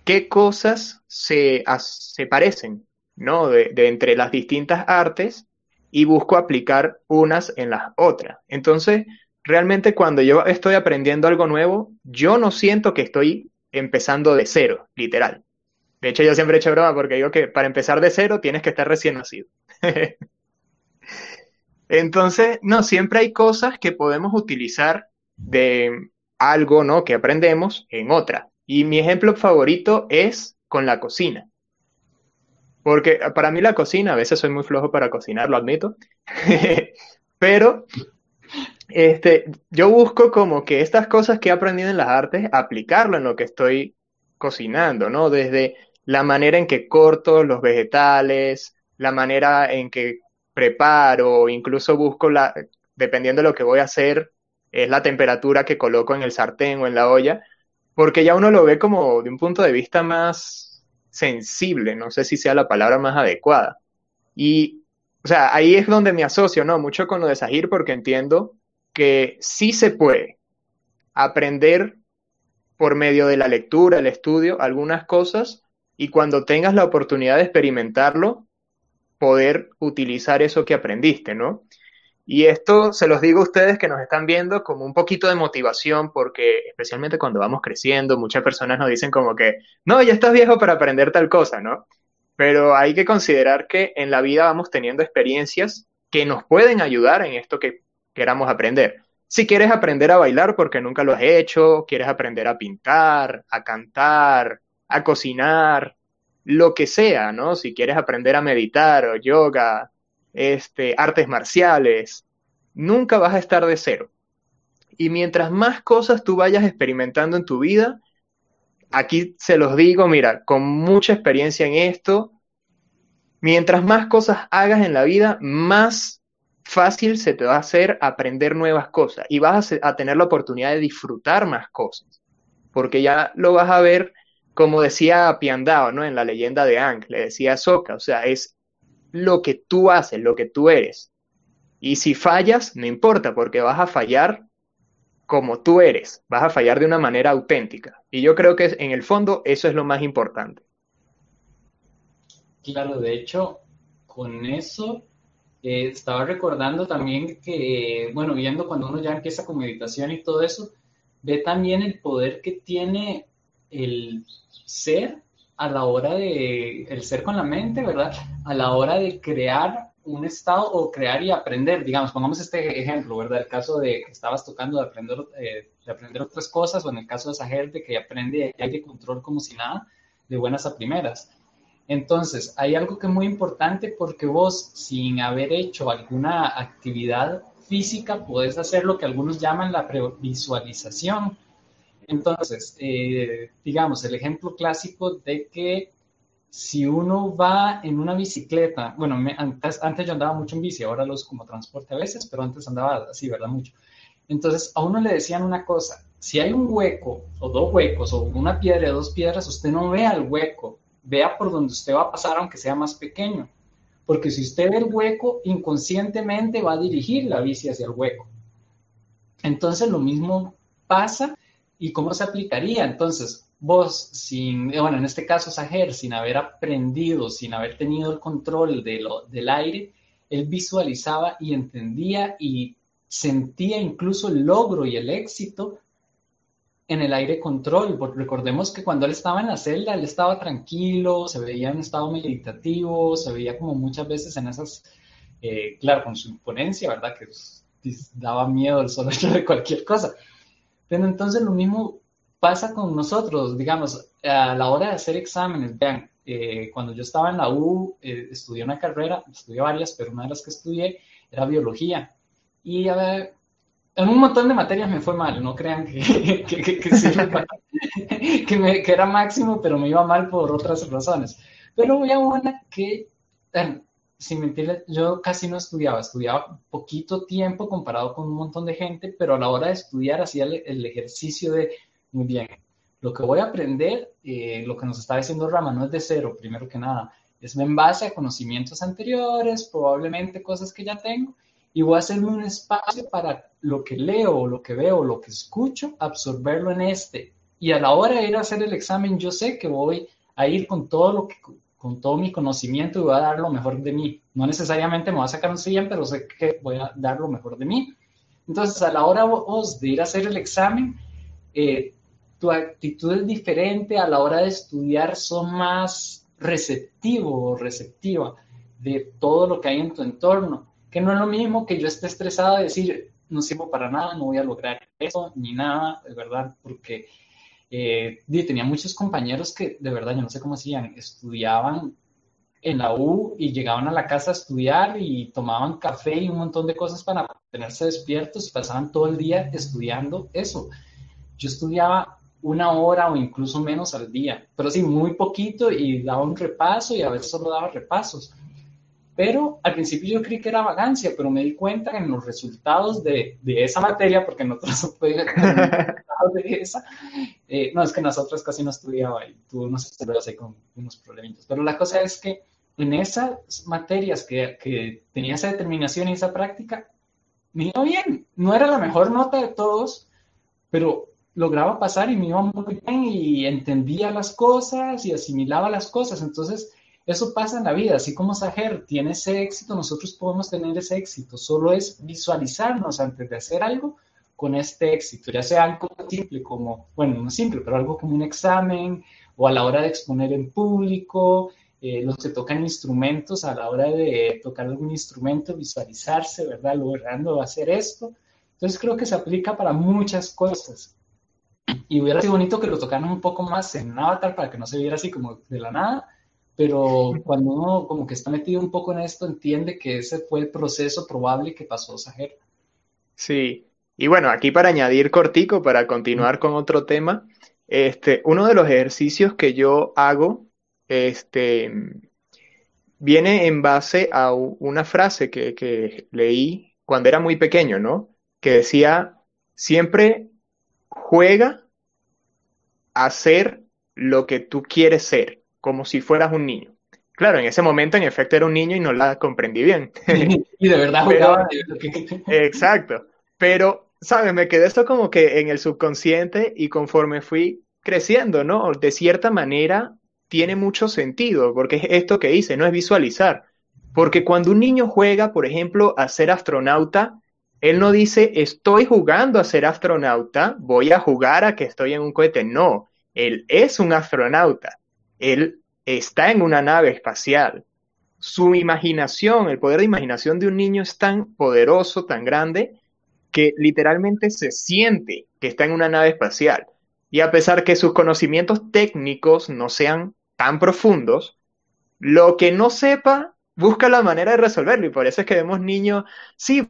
S2: qué cosas se, se parecen, ¿no? De, de, entre las distintas artes y busco aplicar unas en las otras. Entonces, realmente cuando yo estoy aprendiendo algo nuevo, yo no siento que estoy empezando de cero, literal. De hecho, yo siempre he hecho broma porque digo que para empezar de cero tienes que estar recién nacido. (laughs) Entonces, no, siempre hay cosas que podemos utilizar de algo, ¿no? Que aprendemos en otra. Y mi ejemplo favorito es con la cocina. Porque para mí la cocina, a veces soy muy flojo para cocinar, lo admito, (laughs) pero este, yo busco como que estas cosas que he aprendido en las artes, aplicarlo en lo que estoy cocinando, ¿no? Desde la manera en que corto los vegetales, la manera en que preparo, incluso busco la, dependiendo de lo que voy a hacer, es la temperatura que coloco en el sartén o en la olla, porque ya uno lo ve como de un punto de vista más sensible, no sé si sea la palabra más adecuada. Y, o sea, ahí es donde me asocio, ¿no? Mucho con lo de Sahir, porque entiendo que sí se puede aprender por medio de la lectura, el estudio, algunas cosas, y cuando tengas la oportunidad de experimentarlo, poder utilizar eso que aprendiste, ¿no? Y esto se los digo a ustedes que nos están viendo como un poquito de motivación, porque especialmente cuando vamos creciendo, muchas personas nos dicen como que, no, ya estás viejo para aprender tal cosa, ¿no? Pero hay que considerar que en la vida vamos teniendo experiencias que nos pueden ayudar en esto que queramos aprender. Si quieres aprender a bailar porque nunca lo has hecho, quieres aprender a pintar, a cantar, a cocinar, lo que sea, ¿no? Si quieres aprender a meditar o yoga, este, artes marciales, nunca vas a estar de cero. Y mientras más cosas tú vayas experimentando en tu vida, aquí se los digo, mira, con mucha experiencia en esto, mientras más cosas hagas en la vida, más fácil se te va a hacer aprender nuevas cosas y vas a, tener la oportunidad de disfrutar más cosas, porque ya lo vas a ver como decía Piandao, ¿no? En la leyenda de Ang, le decía Soka, o sea, es lo que tú haces, lo que tú eres. Y si fallas, no importa, porque vas a fallar como tú eres, vas a fallar de una manera auténtica. Y yo creo que en el fondo eso es lo más importante.
S1: Claro, de hecho, con eso eh, estaba recordando también que, bueno, viendo cuando uno ya empieza con meditación y todo eso, ve también el poder que tiene el ser a la hora de, el ser con la mente, ¿verdad? A la hora de crear un estado o crear y aprender, digamos, pongamos este ejemplo, ¿verdad? El caso de que estabas tocando de aprender, eh, de aprender otras cosas, o en el caso de esa gente que aprende hay de control como si nada, de buenas a primeras. Entonces, hay algo que es muy importante porque vos, sin haber hecho alguna actividad física, puedes hacer lo que algunos llaman la previsualización. Entonces, eh, digamos, el ejemplo clásico de que si uno va en una bicicleta, bueno, antes, antes yo andaba mucho en bici, ahora los como transporte a veces, pero antes andaba así, ¿verdad? Mucho. Entonces, a uno le decían una cosa, si hay un hueco o dos huecos o una piedra o dos piedras, usted no vea el hueco, vea por donde usted va a pasar aunque sea más pequeño. Porque si usted ve el hueco, inconscientemente va a dirigir la bici hacia el hueco. Entonces lo mismo pasa y cómo se aplicaría. Entonces, vos, sin, bueno, en este caso Sajer, sin haber aprendido, sin haber tenido el control de del aire, él visualizaba y entendía y sentía incluso el logro y el éxito en el aire control. recordemos que cuando él estaba en la celda, él estaba tranquilo, se veía en estado meditativo, se veía como muchas veces en esas, eh, claro, con su imponencia, ¿verdad? Que daba miedo el solo (laughs) hecho de cualquier cosa. Pero entonces lo mismo pasa con nosotros, digamos, a la hora de hacer exámenes, vean, eh, cuando yo estaba en la U, eh, estudié una carrera, estudié varias, pero una de las que estudié era biología. Y a ver, en un montón de materias me fue mal, no crean que, (laughs) que, (laughs) que, me, que, era máximo, pero me iba mal por otras razones. Pero voy a una que, sin mentirles, yo casi no estudiaba, estudiaba poquito tiempo comparado con un montón de gente, pero a la hora de estudiar hacía el, ejercicio de, muy bien, lo que voy a aprender, eh, lo que nos está diciendo Rama, no es de cero, primero que nada, es en base a conocimientos anteriores, probablemente cosas que ya tengo, y voy a hacerme un espacio para lo que leo, lo que veo, lo que escucho, absorberlo en este. Y a la hora de ir a hacer el examen, yo sé que voy a ir con todo lo que con todo mi conocimiento y voy a dar lo mejor de mí. No necesariamente me voy a sacar un 100, pero sé que voy a dar lo mejor de mí. Entonces, a la hora de ir a hacer el examen, eh, tu actitud es diferente, a la hora de estudiar son más receptivo o receptiva de todo lo que hay en tu entorno que no es lo mismo que yo esté estresado de decir, no sirvo para nada, no voy a lograr eso, ni nada, de verdad, porque eh, tenía muchos compañeros que, de verdad, yo no sé cómo hacían, estudiaban en la U y llegaban a la casa a estudiar y tomaban café y un montón de cosas para tenerse despiertos y pasaban todo el día estudiando eso. Yo estudiaba una hora o incluso menos al día, pero sí, muy poquito y daba un repaso y a veces solo daba repasos. Pero al principio yo creí que era vagancia, pero me di cuenta en los resultados de, de esa materia, porque nosotros (laughs) de esa, eh, no, es que nosotros casi no estudiaba y tú no sé, así con unos problemitas. Pero la cosa es que en esas materias que, que tenía esa determinación y esa práctica, me iba bien. No era la mejor nota de todos, pero lograba pasar y me iba muy bien y entendía las cosas y asimilaba las cosas. Entonces, eso pasa en la vida, así como Sajer tiene ese éxito, nosotros podemos tener ese éxito, solo es visualizarnos antes de hacer algo con este éxito, ya sea algo simple como, bueno, no simple, pero algo como un examen o a la hora de exponer en público, eh, los que tocan instrumentos, a la hora de tocar algún instrumento, visualizarse, ¿verdad? Logrando hacer esto. Entonces creo que se aplica para muchas cosas. Y hubiera sido bonito que lo tocaran un poco más en Avatar para que no se viera así como de la nada, pero cuando uno como que está metido un poco en esto, entiende que ese fue el proceso probable que pasó Sajer.
S2: Sí, y bueno, aquí para añadir cortico, para continuar con otro tema, este, uno de los ejercicios que yo hago, este, viene en base a una frase que, que leí cuando era muy pequeño, ¿no? Que decía, siempre juega a ser lo que tú quieres ser como si fueras un niño. Claro, en ese momento en efecto era un niño y no la comprendí bien. (laughs)
S1: y de verdad jugaba.
S2: exacto. Pero, ¿sabes? Me quedé esto como que en el subconsciente y conforme fui creciendo, ¿no? De cierta manera tiene mucho sentido, porque es esto que hice, no es visualizar. Porque cuando un niño juega, por ejemplo, a ser astronauta, él no dice, estoy jugando a ser astronauta, voy a jugar a que estoy en un cohete. No, él es un astronauta. Él está en una nave espacial. Su imaginación, el poder de imaginación de un niño es tan poderoso, tan grande, que literalmente se siente que está en una nave espacial. Y a pesar que sus conocimientos técnicos no sean tan profundos, lo que no sepa, busca la manera de resolverlo. Y por eso es que vemos niños, sí,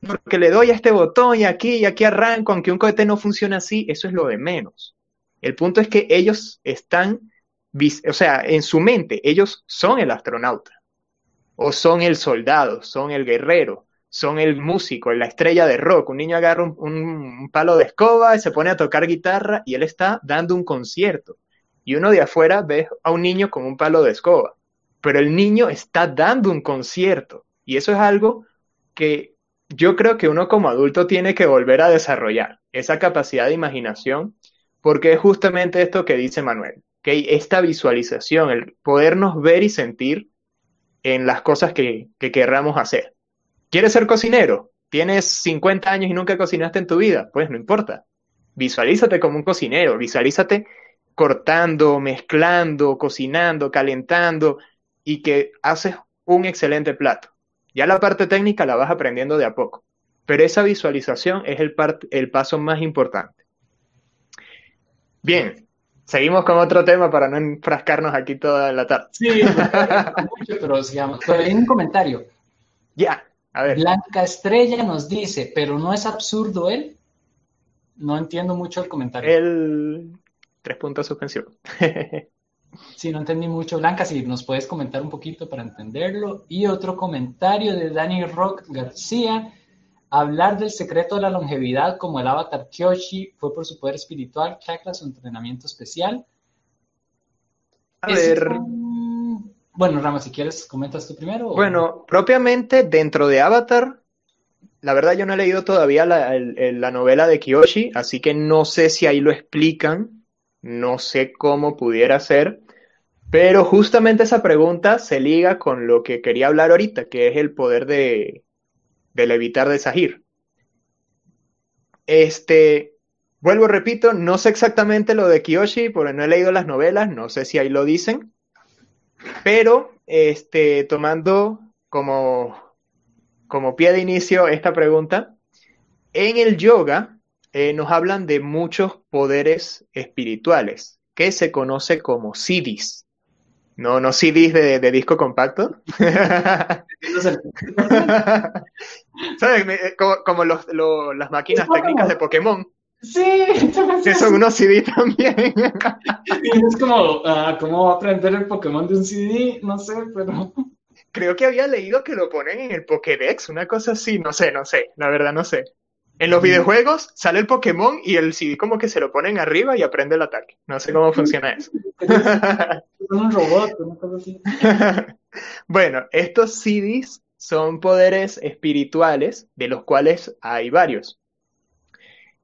S2: porque le doy a este botón y aquí y aquí arranco, aunque un cohete no funciona así, eso es lo de menos. El punto es que ellos están, o sea, en su mente, ellos son el astronauta, o son el soldado, son el guerrero, son el músico, la estrella de rock. Un niño agarra un, un, palo de escoba y se pone a tocar guitarra y él está dando un concierto. Y uno de afuera ve a un niño con un palo de escoba, pero el niño está dando un concierto. Y eso es algo que yo creo que uno como adulto tiene que volver a desarrollar esa capacidad de imaginación, porque es justamente esto que dice Manuel, esta visualización, el podernos ver y sentir en las cosas que, que querramos hacer. ¿Quieres ser cocinero? ¿Tienes 50 años y nunca cocinaste en tu vida? Pues no importa. Visualízate como un cocinero, visualízate cortando, mezclando, cocinando, calentando y que haces un excelente plato. Ya la parte técnica la vas aprendiendo de a poco, pero esa visualización es el, el paso más importante. Bien, seguimos con otro tema para no enfrascarnos aquí toda la tarde.
S1: Sí, mucho, pero sigamos. Pero hay un comentario.
S2: Ya, a ver.
S1: Blanca Estrella nos dice, pero no es absurdo él. No entiendo mucho el comentario.
S2: El tres puntos suspensión. (laughs)
S1: Sí, no entendí mucho, Blanca, si nos puedes comentar un poquito para entenderlo. Y otro comentario de Dani Rock García. Hablar del secreto de la longevidad como el avatar Kyoshi fue por su poder espiritual, chakra, su entrenamiento especial.
S2: A ver.
S1: Bueno, Rama, si quieres, comentas tú primero.
S2: Bueno, propiamente dentro de Avatar, la verdad yo no he leído todavía la, la novela de Kyoshi, así que no sé si ahí lo explican no sé cómo pudiera ser, pero justamente esa pregunta se liga con lo que quería hablar ahorita, que es el poder de, de levitar de Sahir. Este, vuelvo, repito, no sé exactamente lo de Kiyoshi, porque no he leído las novelas, no sé si ahí lo dicen, pero este, tomando como, como pie de inicio esta pregunta, en el yoga eh, nos hablan de muchos poderes espirituales que se conoce como CDs. No, no CDs de, disco compacto. (laughs) ¿Sabes? Eh, como, las máquinas técnicas de Pokémon.
S1: Sí, (laughs)
S2: que son unos CD también.
S1: es como, uh, ¿cómo aprender el Pokémon de un CD? No sé, pero.
S2: Creo que había leído que lo ponen en el Pokédex, una cosa así, no sé, no sé, la verdad no sé. En los videojuegos sale el Pokémon y el CD como que se lo ponen arriba y aprende el ataque. No sé cómo funciona eso.
S1: un robot, una (laughs)
S2: bueno, estos CDs son poderes espirituales, de los cuales hay varios.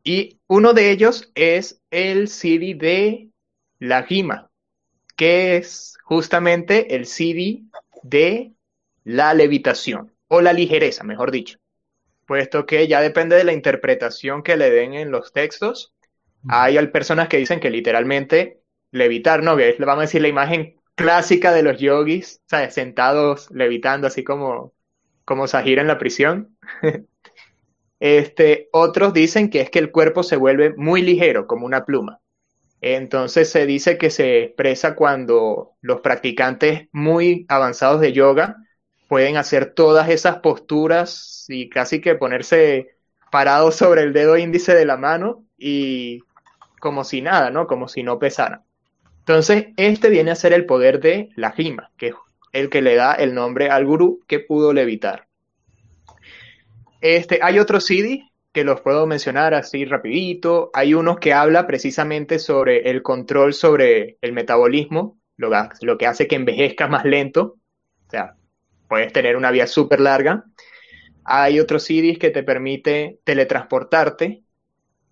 S2: Y uno de ellos es el CD de la Gima, que es justamente el CD de la levitación, o la ligereza, mejor dicho puesto que ya depende de la interpretación que le den en los textos. Hay personas que dicen que literalmente levitar, ¿no? Que es, vamos a decir, la imagen clásica de los yogis, ¿sabes? Sentados levitando, así como, como en la prisión. (laughs) este, otros dicen que es que el cuerpo se vuelve muy ligero, como una pluma. Entonces se dice que se expresa cuando los practicantes muy avanzados de yoga pueden hacer todas esas posturas y casi que ponerse parados (laughs) sobre el dedo índice de la mano y como si nada, ¿no? Como si no pesara. Entonces, este viene a ser el poder de la gima, que es el que le da el nombre al gurú que pudo levitar. Este, hay otros CD que los puedo mencionar así rapidito. Hay unos que habla precisamente sobre el control sobre el metabolismo, lo, lo que hace que envejezca más lento. O sea, puedes tener una vía súper larga. Hay otros CDs que te permite teletransportarte.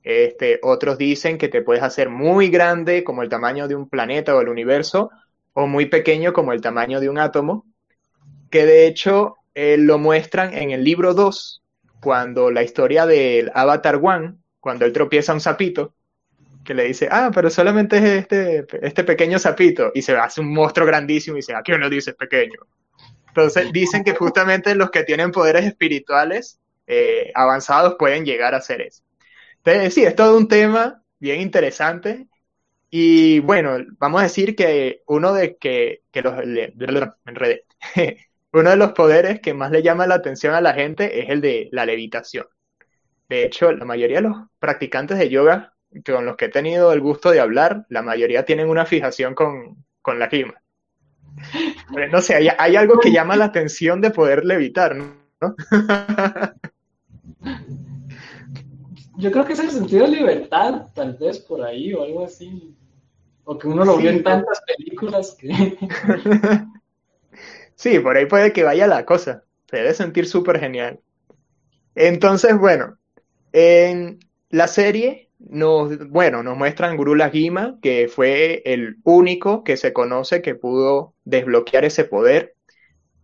S2: Este, otros dicen que te puedes hacer muy grande como el tamaño de un planeta o el universo, o muy pequeño como el tamaño de un átomo. que de hecho eh, lo muestran en el libro 2, cuando la historia del Avatar One, cuando él tropieza a un sapito, que le dice, ah, pero solamente es este, este pequeño sapito, y se hace un monstruo grandísimo y dice, aquí uno dice pequeño. Entonces dicen que justamente los que tienen poderes espirituales eh, avanzados pueden llegar a ser eso. Entonces, sí, es todo un tema bien interesante. Y bueno, vamos a decir que uno de que, que los (laughs) uno de los poderes que más le llama la atención a la gente es el de la levitación. De hecho, la mayoría de los practicantes de yoga con los que he tenido el gusto de hablar, la mayoría tienen una fijación con, con la clima. No sé, hay, hay, algo que llama la atención de poder levitar, ¿no?
S1: Yo creo que es el sentido de libertad, tal vez por ahí o algo así. O que uno lo vio en tantas películas que. (laughs)
S2: sí, por ahí puede que vaya la cosa. Se debe sentir súper genial. Entonces, bueno, en la serie nos, bueno, nos muestran Guru Lagima, que fue el único que se conoce que pudo desbloquear ese poder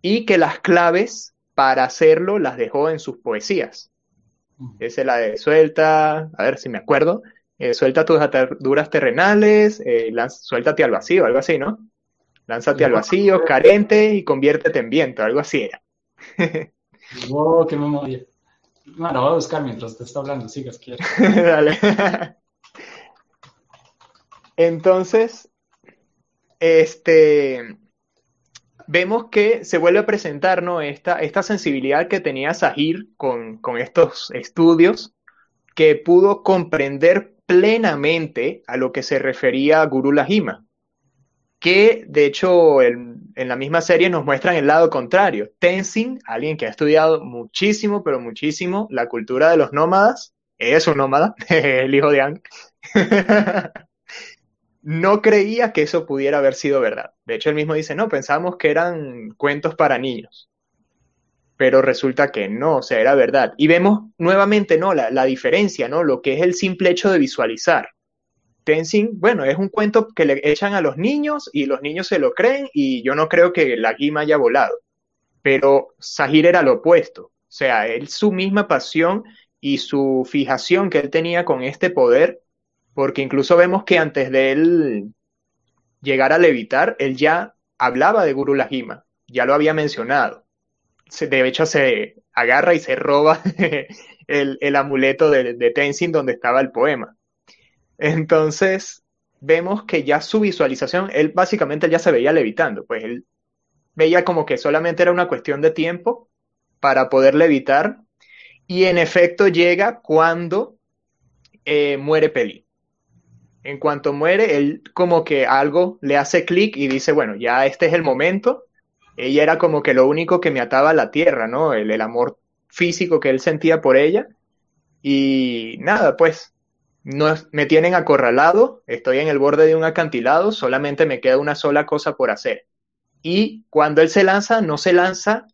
S2: y que las claves para hacerlo las dejó en sus poesías. Esa es la de suelta, a ver si me acuerdo, eh, suelta tus ataduras terrenales, eh, suéltate al vacío, algo así, ¿no? Lánzate al vacío, carente y conviértete en viento, algo así era.
S1: wow, (laughs) qué memoria. Bueno, voy a buscar mientras te está hablando, sigas, quieres. (laughs) Dale.
S2: Entonces, este, vemos que se vuelve a presentar ¿no? esta, esta sensibilidad que tenía Sahir con, con estos estudios, que pudo comprender plenamente a lo que se refería Guru Lahima que de hecho en, la misma serie nos muestran el lado contrario. Tenzin, alguien que ha estudiado muchísimo, pero muchísimo la cultura de los nómadas, es un nómada, (laughs) el hijo de Ang, (laughs) no creía que eso pudiera haber sido verdad. De hecho, él mismo dice, no, pensábamos que eran cuentos para niños. Pero resulta que no, o sea, era verdad. Y vemos nuevamente, ¿no? La, la diferencia, ¿no? Lo que es el simple hecho de visualizar Tenzin, bueno, es un cuento que le echan a los niños y los niños se lo creen y yo no creo que la guima haya volado. Pero Sahir era lo opuesto. O sea, él su misma pasión y su fijación que él tenía con este poder, porque incluso vemos que antes de él llegar a levitar, él ya hablaba de Guru Lahima, ya lo había mencionado. De hecho, se agarra y se roba (laughs) el, amuleto de, de Tenzin donde estaba el poema. Entonces, vemos que ya su visualización, él básicamente ya se veía levitando, pues él veía como que solamente era una cuestión de tiempo para poder levitar y en efecto llega cuando eh, muere Peli. En cuanto muere, él como que algo le hace clic y dice, bueno, ya este es el momento. Ella era como que lo único que me ataba a la tierra, ¿no? El, el amor físico que él sentía por ella. Y nada, pues no, me tienen acorralado, estoy en el borde de un acantilado, solamente me queda una sola cosa por hacer. Y cuando él se lanza, no se lanza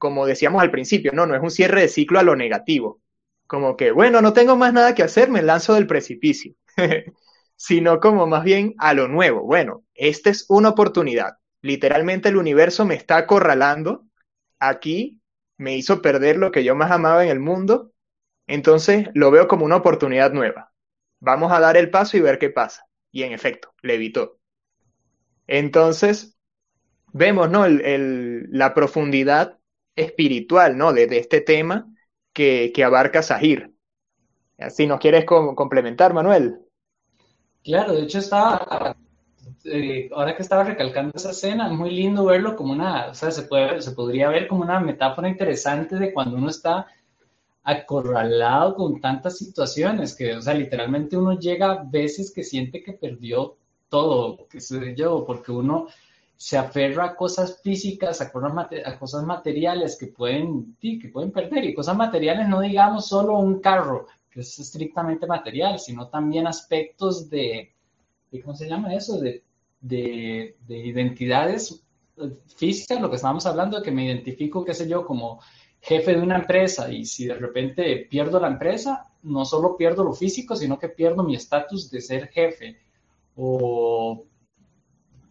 S2: como decíamos al principio, no, no es un cierre de ciclo a lo negativo. Como que, bueno, no tengo más nada que hacer, me lanzo del precipicio. (laughs) Sino como más bien a lo nuevo. Bueno, esta es una oportunidad. Literalmente el universo me está acorralando. Aquí me hizo perder lo que yo más amaba en el mundo. Entonces lo veo como una oportunidad nueva vamos a dar el paso y ver qué pasa. Y en efecto, le evitó. Entonces, vemos, ¿no? la profundidad espiritual, ¿no? De, este tema que, abarca Sahir. Si nos quieres complementar, Manuel.
S1: Claro, de hecho estaba, eh, ahora que estaba recalcando esa escena, muy lindo verlo como una, o sea, se, puede, se podría ver como una metáfora interesante de cuando uno está acorralado con tantas situaciones que, o sea, literalmente uno llega a veces que siente que perdió todo, que sé yo, porque uno se aferra a cosas físicas, a cosas, materiales que pueden, que pueden perder. Y cosas materiales no digamos solo un carro, que es estrictamente material, sino también aspectos de, ¿cómo se llama eso? De, de, de identidades físicas, lo que estábamos hablando, de que me identifico, qué sé yo, como jefe de una empresa y si de repente pierdo la empresa, no solo pierdo lo físico, sino que pierdo mi estatus de ser jefe. O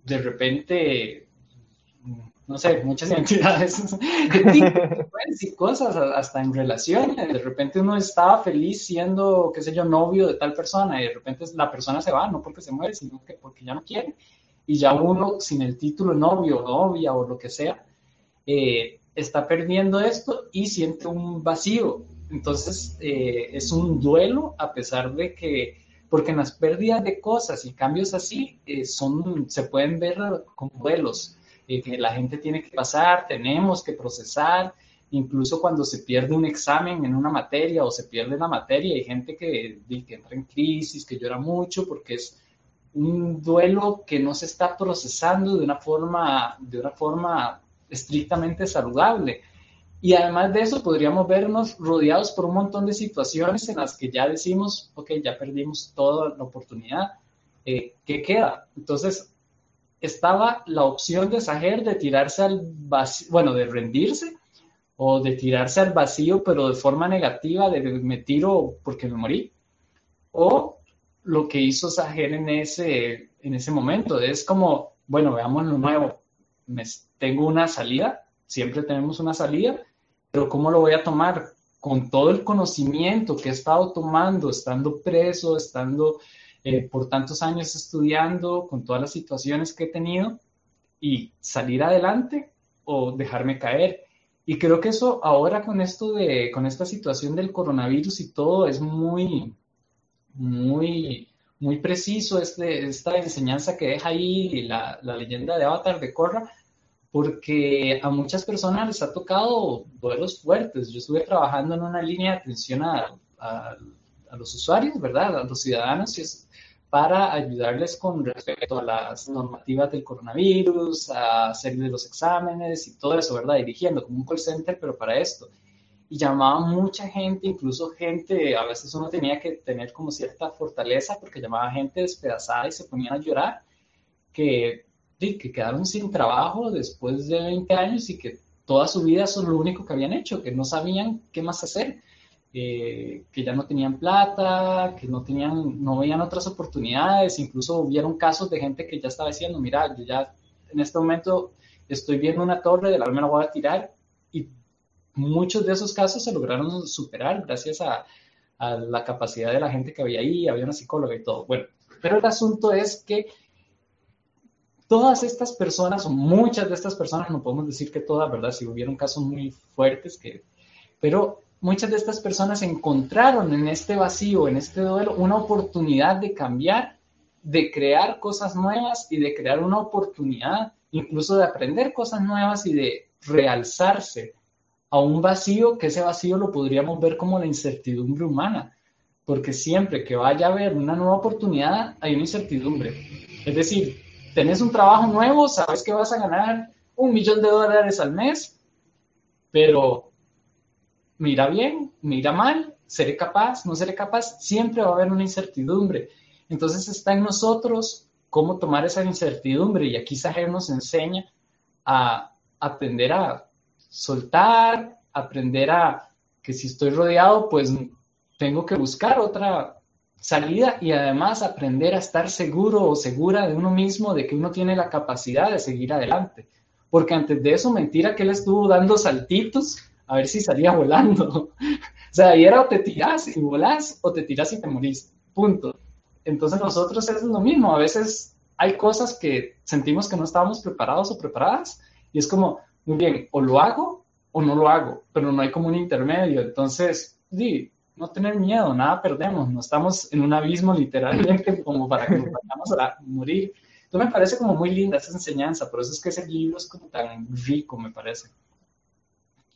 S1: de repente, no sé, muchas (laughs) identidades, y cosas hasta en relaciones. De repente uno estaba feliz siendo, qué sé yo, novio de tal persona y de repente la persona se va, no porque se muere, sino que porque ya no quiere. Y ya uno, sin el título novio, novia o lo que sea, eh, está perdiendo esto y siente un vacío. Entonces, eh, es un duelo a pesar de que porque en las pérdidas de cosas y cambios así eh, son, se pueden ver como duelos eh, que la gente tiene que pasar, tenemos que procesar, incluso cuando se pierde un examen en una materia o se pierde la materia, hay gente que, que entra en crisis, que llora mucho porque es un duelo que no se está procesando de una forma, de una forma estrictamente saludable. Y además de eso, podríamos vernos rodeados por un montón de situaciones en las que ya decimos, ok, ya perdimos toda la oportunidad, eh, ¿qué queda? Entonces, estaba la opción de Sager de tirarse al vacío, bueno, de rendirse o de tirarse al vacío, pero de forma negativa, de me tiro porque me morí, o lo que hizo Sager en ese, en ese momento, es como, bueno, veamos lo nuevo, me, tengo una salida, siempre tenemos una salida, pero ¿cómo lo voy a tomar? Con todo el conocimiento que he estado tomando, estando preso, estando eh, por tantos años estudiando, con todas las situaciones que he tenido, y salir adelante o dejarme caer. Y creo que eso ahora con esto de, con esta situación del coronavirus y todo, es muy, muy, muy preciso este, esta enseñanza que deja ahí la, la leyenda de Avatar de Korra, porque a muchas personas les ha tocado duelos fuertes. Yo estuve trabajando en una línea de atención a, a, los usuarios, ¿verdad? A los ciudadanos, y es para ayudarles con respecto a las normativas del coronavirus, a hacer los exámenes y todo eso, ¿verdad? Dirigiendo como un call center, pero para esto. Y llamaba mucha gente, incluso gente, a veces uno tenía que tener como cierta fortaleza porque llamaba gente despedazada y se ponían a llorar, que que quedaron sin trabajo después de 20 años y que toda su vida eso es lo único que habían hecho, que no sabían qué más hacer, eh, que ya no tenían plata, que no tenían, no veían otras oportunidades, incluso hubieron casos de gente que ya estaba diciendo, mira, yo ya en este momento estoy viendo una torre, de la me la voy a tirar, y muchos de esos casos se lograron superar gracias a, a la capacidad de la gente que había ahí, había una psicóloga y todo. Bueno, pero el asunto es que todas estas personas, o muchas de estas personas, no podemos decir que todas, ¿verdad? Si hubieron casos muy fuertes, que, pero muchas de estas personas encontraron en este vacío, en este duelo, una oportunidad de cambiar, de crear cosas nuevas y de crear una oportunidad incluso de aprender cosas nuevas y de realzarse a un vacío, que ese vacío lo podríamos ver como la incertidumbre humana, porque siempre que vaya a haber una nueva oportunidad hay una incertidumbre. Es decir, tenés un trabajo nuevo, sabes que vas a ganar un millón de dólares al mes, pero mira bien, mira mal, seré capaz, no seré capaz, siempre va a haber una incertidumbre. Entonces está en nosotros cómo tomar esa incertidumbre y aquí Sager nos enseña a aprender a soltar, aprender a que si estoy rodeado, pues tengo que buscar otra, salida y además aprender a estar seguro o segura de uno mismo, de que uno tiene la capacidad de seguir adelante. Porque antes de eso, mentira que él estuvo dando saltitos a ver si salía volando. (laughs) o sea, y era o te tirás y volás o te tirás y te morís. Punto. Entonces nosotros es lo mismo. A veces hay cosas que sentimos que no estábamos preparados o preparadas y es como, muy bien, o lo hago o no lo hago, pero no hay como un intermedio. Entonces, sí, no tener miedo, nada perdemos, no estamos en un abismo literalmente (laughs) como para que nos vayamos a morir. Entonces me parece como muy linda esa enseñanza, por eso es que ese libro es como tan rico, me parece.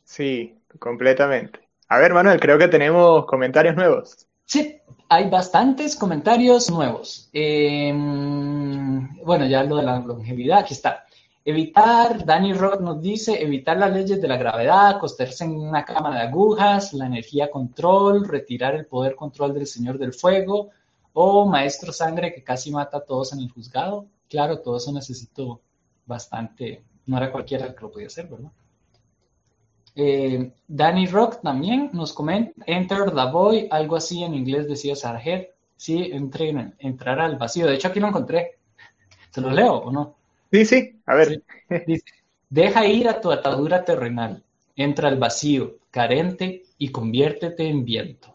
S2: Sí, completamente. A ver, Manuel, creo que tenemos comentarios nuevos.
S1: Sí, hay bastantes comentarios nuevos. Em, bueno, ya lo de la longevidad, aquí está. Evitar, Danny Roth nos dice, evitar las leyes de la gravedad, acostarse en una cámara de agujas, la energía control, retirar el poder control del Señor del Fuego, o Maestro Sangre que casi mata a todos en el juzgado. Claro, todo eso necesito bastante, no era cualquiera que lo podía hacer, ¿verdad? Eh, Danny Rock también nos comenta, Enter the Void, algo así en inglés decía Sarger. Sí, entrar al vacío. De hecho, aquí lo encontré. ¿Se lo leo o no?
S2: Sí, sí, a ver.
S1: Dice, Deja ir a tu atadura terrenal, entra al vacío, carente, y conviértete en viento.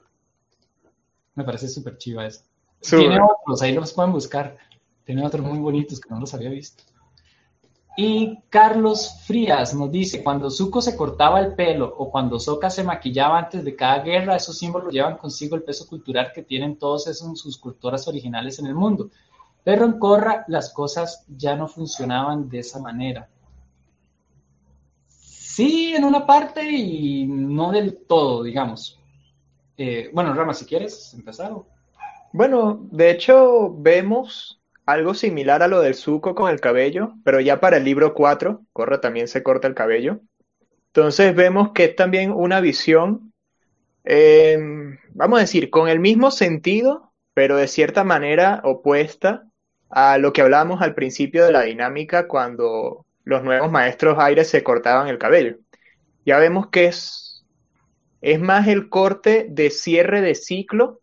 S1: Me parece súper chiva eso. Tiene otros, ahí los pueden buscar. Tiene otros muy bonitos que no los había visto. Y Carlos Frías nos dice, cuando Zuko se cortaba el pelo o cuando Soka se maquillaba antes de cada guerra, esos símbolos llevan consigo el peso cultural que tienen todos esos sus culturas originales en el mundo. En Korra las cosas ya no funcionaban de esa manera. Sí, en una parte y no del todo, digamos. Eh, bueno, Rama, si quieres empezar.
S2: Bueno, de hecho vemos algo similar a lo del suco con el cabello, pero ya para el libro 4, Corra también se corta el cabello. Entonces vemos que es también una visión, em, vamos a decir, con el mismo sentido, pero de cierta manera opuesta a lo que hablábamos al principio de la dinámica cuando los nuevos maestros aires se cortaban el cabello. Ya vemos que es, es más el corte de cierre de ciclo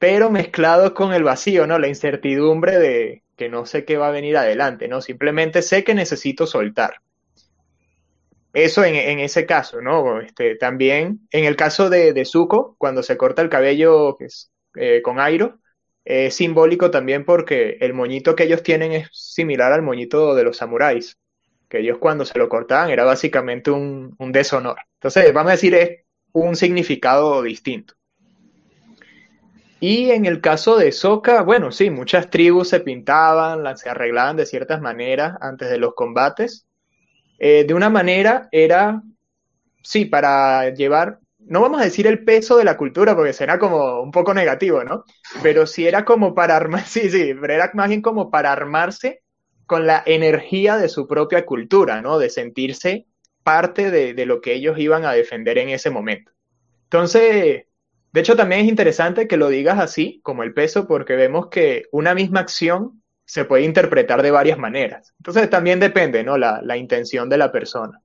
S2: pero mezclado con el vacío, ¿no? La incertidumbre de que no sé qué va a venir adelante, ¿no? Simplemente sé que necesito soltar. Eso en, ese caso, ¿no? Este, también en el caso de, de Zuko, cuando se corta el cabello eh, con Airo, es simbólico también porque el moñito que ellos tienen es similar al moñito de los samuráis, que ellos cuando se lo cortaban era básicamente un, un deshonor. Entonces, vamos a decir, es un significado distinto. Y en el caso de Soka, bueno, sí, muchas tribus se pintaban, se arreglaban de ciertas maneras antes de los combates. Eh, de una manera era, sí, para llevar, no vamos a decir el peso de la cultura, porque será como un poco negativo, ¿no? Pero sí era como para armar, (laughs) sí, sí, pero era más bien como para armarse con la energía de su propia cultura, ¿no? De sentirse parte de, de lo que ellos iban a defender en ese momento. Entonces, de hecho, también es interesante que lo digas así, como el peso, porque vemos que una misma acción se puede interpretar de varias maneras. Entonces también depende, ¿no? La, intención de la persona.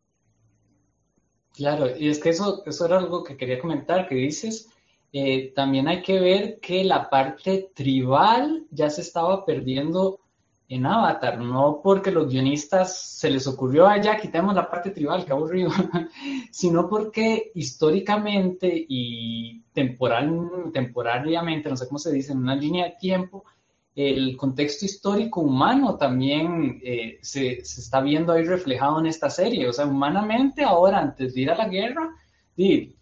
S1: Claro, y es que eso, eso era algo que quería comentar, que dices, eh, también hay que ver que la parte tribal ya se estaba perdiendo en Avatar, no porque los guionistas se les ocurrió, allá quitemos la parte tribal, qué aburrido, (laughs) sino porque históricamente y temporal, temporariamente, no sé cómo se dice, en una línea de tiempo, el contexto histórico humano también eh, se, se, está viendo ahí reflejado en esta serie. O sea, humanamente ahora, antes de ir a la guerra,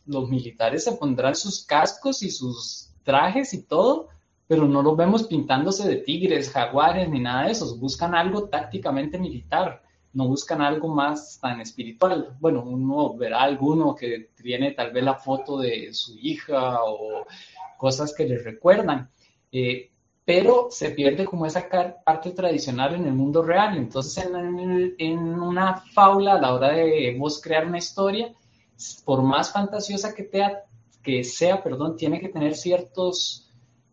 S1: los militares se pondrán sus cascos y sus trajes y todo, pero no los vemos pintándose de tigres, jaguares, ni nada de eso. Buscan algo tácticamente militar, no buscan algo más tan espiritual. Bueno, uno verá alguno que tiene tal vez la foto de su hija o cosas que le recuerdan. Eh, pero se pierde como esa parte tradicional en el mundo real. Entonces, en, una faula, a la hora de vos crear una historia, por más fantasiosa que sea, perdón, tiene que tener ciertos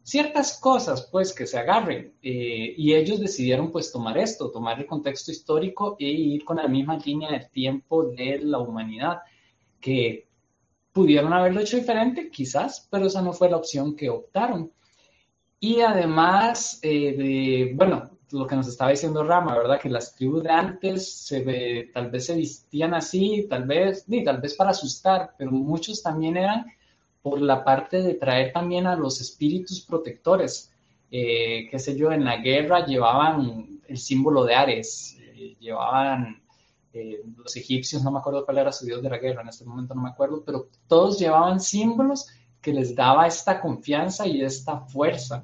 S1: ciertas cosas pues que se agarren eh, y ellos decidieron pues tomar esto, tomar el contexto histórico e ir con la misma línea del tiempo de la humanidad, que pudieron haberlo hecho diferente quizás, pero esa no fue la opción que optaron. Y además, eh, de, bueno, lo que nos estaba diciendo Rama, ¿verdad? Que las tribus de antes tal vez se vistían así, tal vez, ni tal vez para asustar, pero muchos también eran por la parte de traer también a los espíritus protectores. Eh, qué sé yo, en la guerra llevaban el símbolo de Ares, eh, llevaban eh, los egipcios, no me acuerdo cuál era su dios de la guerra, en este momento no me acuerdo, pero todos llevaban símbolos que les daba esta confianza y esta fuerza.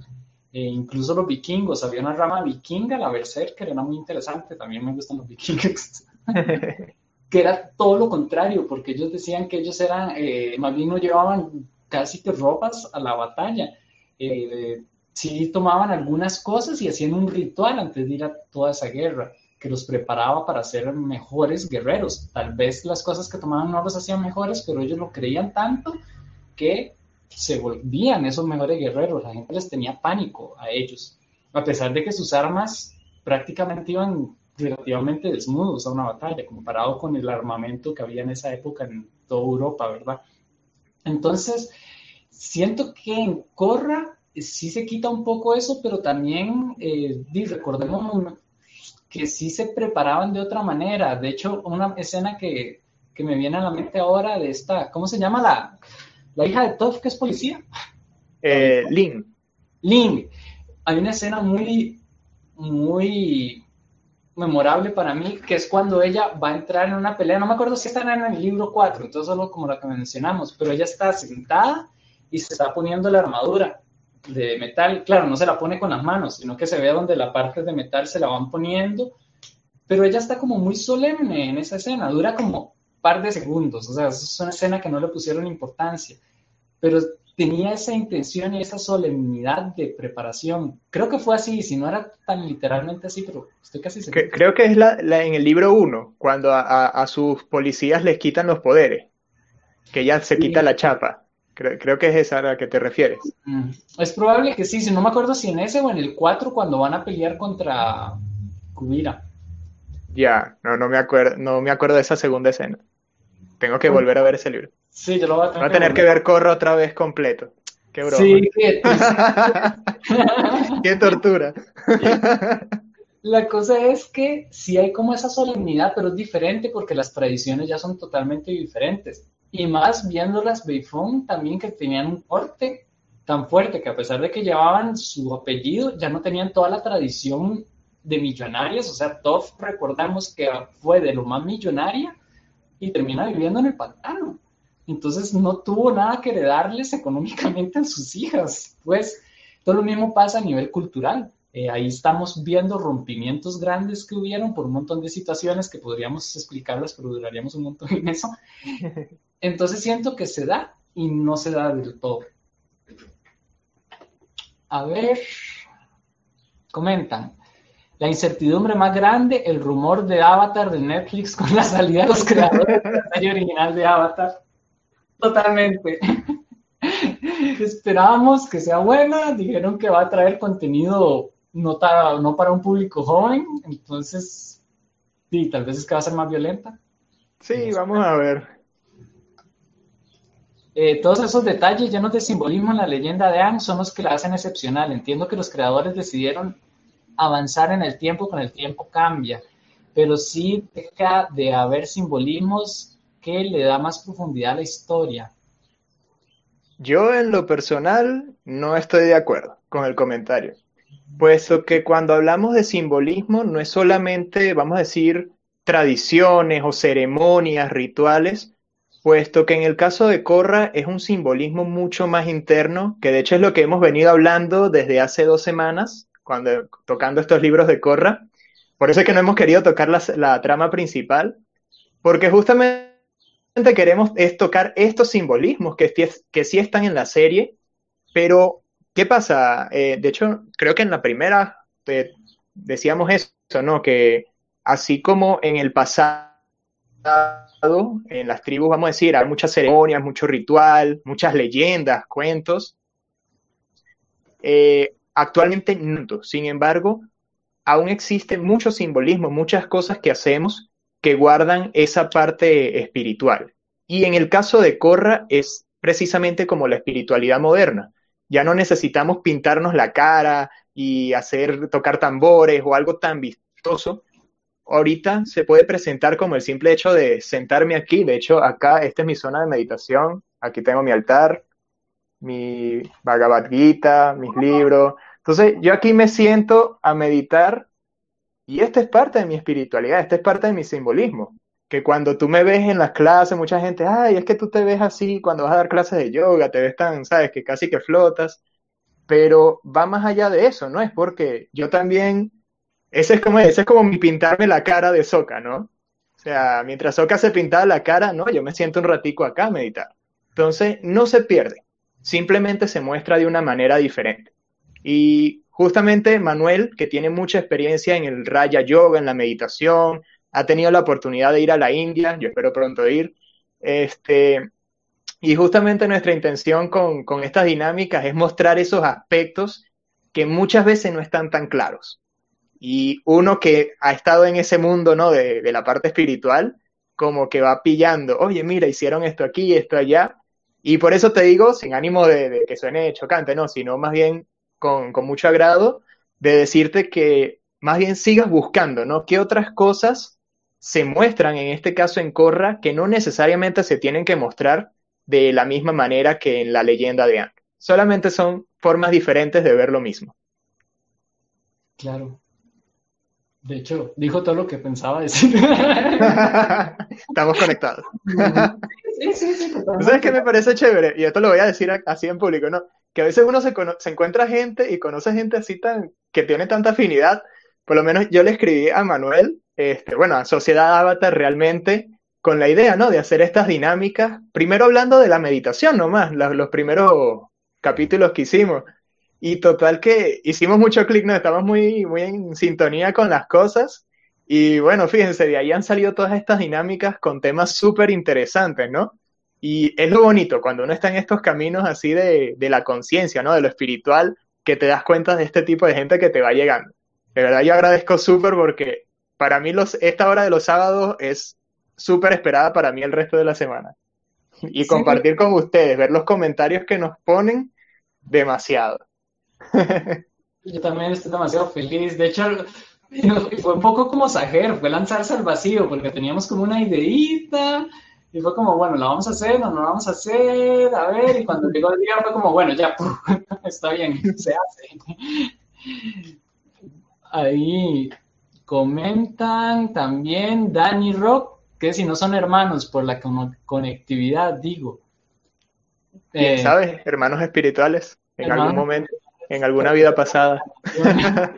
S1: incluso los vikingos, había una rama vikinga, la Berserker, era muy interesante, también me gustan los vikingos. (laughs) que era todo lo contrario, porque ellos decían que ellos eran, eh, más bien no llevaban casi que ropas a la batalla. Eh, sí tomaban algunas cosas y hacían un ritual antes de ir a toda esa guerra, que los preparaba para ser mejores guerreros. Tal vez las cosas que tomaban no los hacían mejores, pero ellos lo creían tanto que se volvían esos mejores guerreros. La gente les tenía pánico a ellos, a pesar de que sus armas prácticamente iban relativamente desnudos a una batalla, comparado con el armamento que había en esa época en toda Europa, ¿verdad? Entonces, siento que en Corra sí se quita un poco eso, pero también eh, recordemos que sí se preparaban de otra manera. De hecho, una escena que, que me viene a la mente ahora de esta, ¿cómo se llama la, la hija de Toff que es policía?
S2: Eh, Lynn.
S1: Lynn. Hay una escena muy, muy memorable para mí, que es cuando ella va a entrar en una pelea, no me acuerdo si está en el libro 4, entonces solo como la que mencionamos, pero ella está sentada y se está poniendo la armadura de metal, claro, no se la pone con las manos, sino que se ve donde la parte de metal se la van poniendo, pero ella está como muy solemne en esa escena, dura como par de segundos, o sea, es una escena que no le pusieron importancia, pero tenía esa intención y esa solemnidad de preparación. Creo que fue así, si no era tan literalmente así, pero estoy casi seguro.
S2: Creo que es la, en el libro 1, cuando a, sus policías les quitan los poderes, que ya se quita la chapa. Creo, que es esa a la que te refieres.
S1: Mm, es probable que sí, si no me acuerdo si en ese o en el 4 cuando van a pelear contra Kubira.
S2: Ya, no, no me acuerdo, no me acuerdo de esa segunda escena. Tengo que volver a ver ese libro.
S1: Sí, yo lo voy a
S2: tener, a tener que, ver Corro otra vez completo. Qué broma.
S1: Sí, qué, (laughs)
S2: qué tortura. (laughs)
S1: La cosa es que sí hay como esa solemnidad, pero es diferente porque las tradiciones ya son totalmente diferentes. Y más viendo las Beifong también que tenían un corte tan fuerte que a pesar de que llevaban su apellido, ya no tenían toda la tradición de millonarios. O sea, Toff recordamos que fue de lo más millonaria y termina viviendo en el pantano. Entonces no tuvo nada que heredarles económicamente a sus hijas. Pues todo lo mismo pasa a nivel cultural. Eh, ahí estamos viendo rompimientos grandes que hubieron por un montón de situaciones que podríamos explicarlas, pero duraríamos un montón en eso. Entonces siento que se da y no se da del todo. A ver, comentan. La incertidumbre más grande, el rumor de Avatar de Netflix con la salida de los creadores de la serie original de Avatar. Totalmente. (laughs) Esperábamos que sea buena, dijeron que va a traer contenido no, no para un público joven, entonces, sí, tal vez es que va a ser más violenta.
S2: Sí, vamos a ver.
S1: Eh, todos esos detalles llenos de simbolismo en la leyenda de Aang son los que la hacen excepcional. Entiendo que los creadores decidieron avanzar en el tiempo, con el tiempo cambia, pero sí deja de haber simbolismos que le da más profundidad a la historia.
S2: Yo en lo personal no estoy de acuerdo con el comentario, puesto que cuando hablamos de simbolismo no es solamente, vamos a decir, tradiciones o ceremonias, rituales, puesto que en el caso de Corra es un simbolismo mucho más interno, que de hecho es lo que hemos venido hablando desde hace dos semanas, cuando tocando estos libros de Corra. Por eso es que no hemos querido tocar la, la trama principal, porque justamente queremos es tocar estos simbolismos que, que sí están en la serie, pero ¿qué pasa? Eh, de hecho, creo que en la primera eh, decíamos eso, ¿no? Que así como en el pasado, en las tribus, vamos a decir, hay muchas ceremonias, mucho ritual, muchas leyendas, cuentos. Eh, actualmente no. Sin embargo, aún existen muchos simbolismos, muchas cosas que hacemos que guardan esa parte espiritual. Y en el caso de Corra es precisamente como la espiritualidad moderna. Ya no necesitamos pintarnos la cara y hacer tocar tambores o algo tan vistoso. Ahorita se puede presentar como el simple hecho de sentarme aquí. De hecho, acá, esta es mi zona de meditación. Aquí tengo mi altar, mi Bhagavad Gita, mis libros. Entonces, yo aquí me siento a meditar y esta es parte de mi espiritualidad, esta es parte de mi simbolismo. Que cuando tú me ves en las clases, mucha gente, ay, es que tú te ves así cuando vas a dar clases de yoga, te ves tan, sabes, que casi que flotas. Pero va más allá de eso, ¿no? Es porque yo también, ese es como, ese es como mi pintarme la cara de Soca, ¿no? O sea, mientras Soca se pintaba la cara, no, yo me siento un ratico acá a meditar. Entonces, no se pierde, simplemente se muestra de una manera diferente. Y Justamente Manuel, que tiene mucha experiencia en el Raya Yoga, en la meditación, ha tenido la oportunidad de ir a la India, yo espero pronto ir. Este, y justamente nuestra intención con, estas dinámicas es mostrar esos aspectos que muchas veces no están tan claros. Y uno que ha estado en ese mundo ¿no? de, la parte espiritual, como que va pillando, oye, mira, hicieron esto aquí, esto allá. Y por eso te digo, sin ánimo de, que suene chocante, no, sino más bien con, mucho agrado de decirte que más bien sigas buscando, ¿no? ¿Qué otras cosas se muestran en este caso en Corra que no necesariamente se tienen que mostrar de la misma manera que en la leyenda de Anne? Solamente son formas diferentes de ver lo mismo.
S1: Claro. De hecho, dijo todo lo que pensaba decir. (laughs)
S2: Estamos conectados. Sí, sí, sí. ¿Sabes qué me parece chévere? Y esto lo voy a decir así en público, ¿no? Que a veces uno se, se encuentra gente y conoce gente así tan, que tiene tanta afinidad. Por lo menos yo le escribí a Manuel, este, bueno, a Sociedad Avatar realmente, con la idea, ¿no? De hacer estas dinámicas. Primero hablando de la meditación nomás, los, los primeros capítulos que hicimos. Y total que hicimos mucho clic, ¿no? Estamos muy, muy en sintonía con las cosas. Y bueno, fíjense, de ahí han salido todas estas dinámicas con temas súper interesantes, ¿no? Y es lo bonito cuando uno está en estos caminos así de, de la conciencia, ¿no? De lo espiritual, que te das cuenta de este tipo de gente que te va llegando. De verdad, yo agradezco súper porque para mí los, esta hora de los sábados es súper esperada para mí el resto de la semana. Y compartir con ustedes, ver los comentarios que nos ponen, demasiado. (laughs)
S1: Yo también estoy demasiado feliz. De hecho, (laughs) fue un poco como Sajer, fue lanzarse al vacío, porque teníamos como una ideita, y fue como, bueno, ¿la vamos a hacer? ¿No la vamos a hacer? A ver, y cuando llegó el día fue como, bueno, ya, (laughs) está bien, se hace. Ahí comentan también Danny Rock, que si no son hermanos por la conectividad, digo.
S2: Eh, ¿Sabes? Hermanos espirituales, en algún momento en alguna vida pasada. (laughs)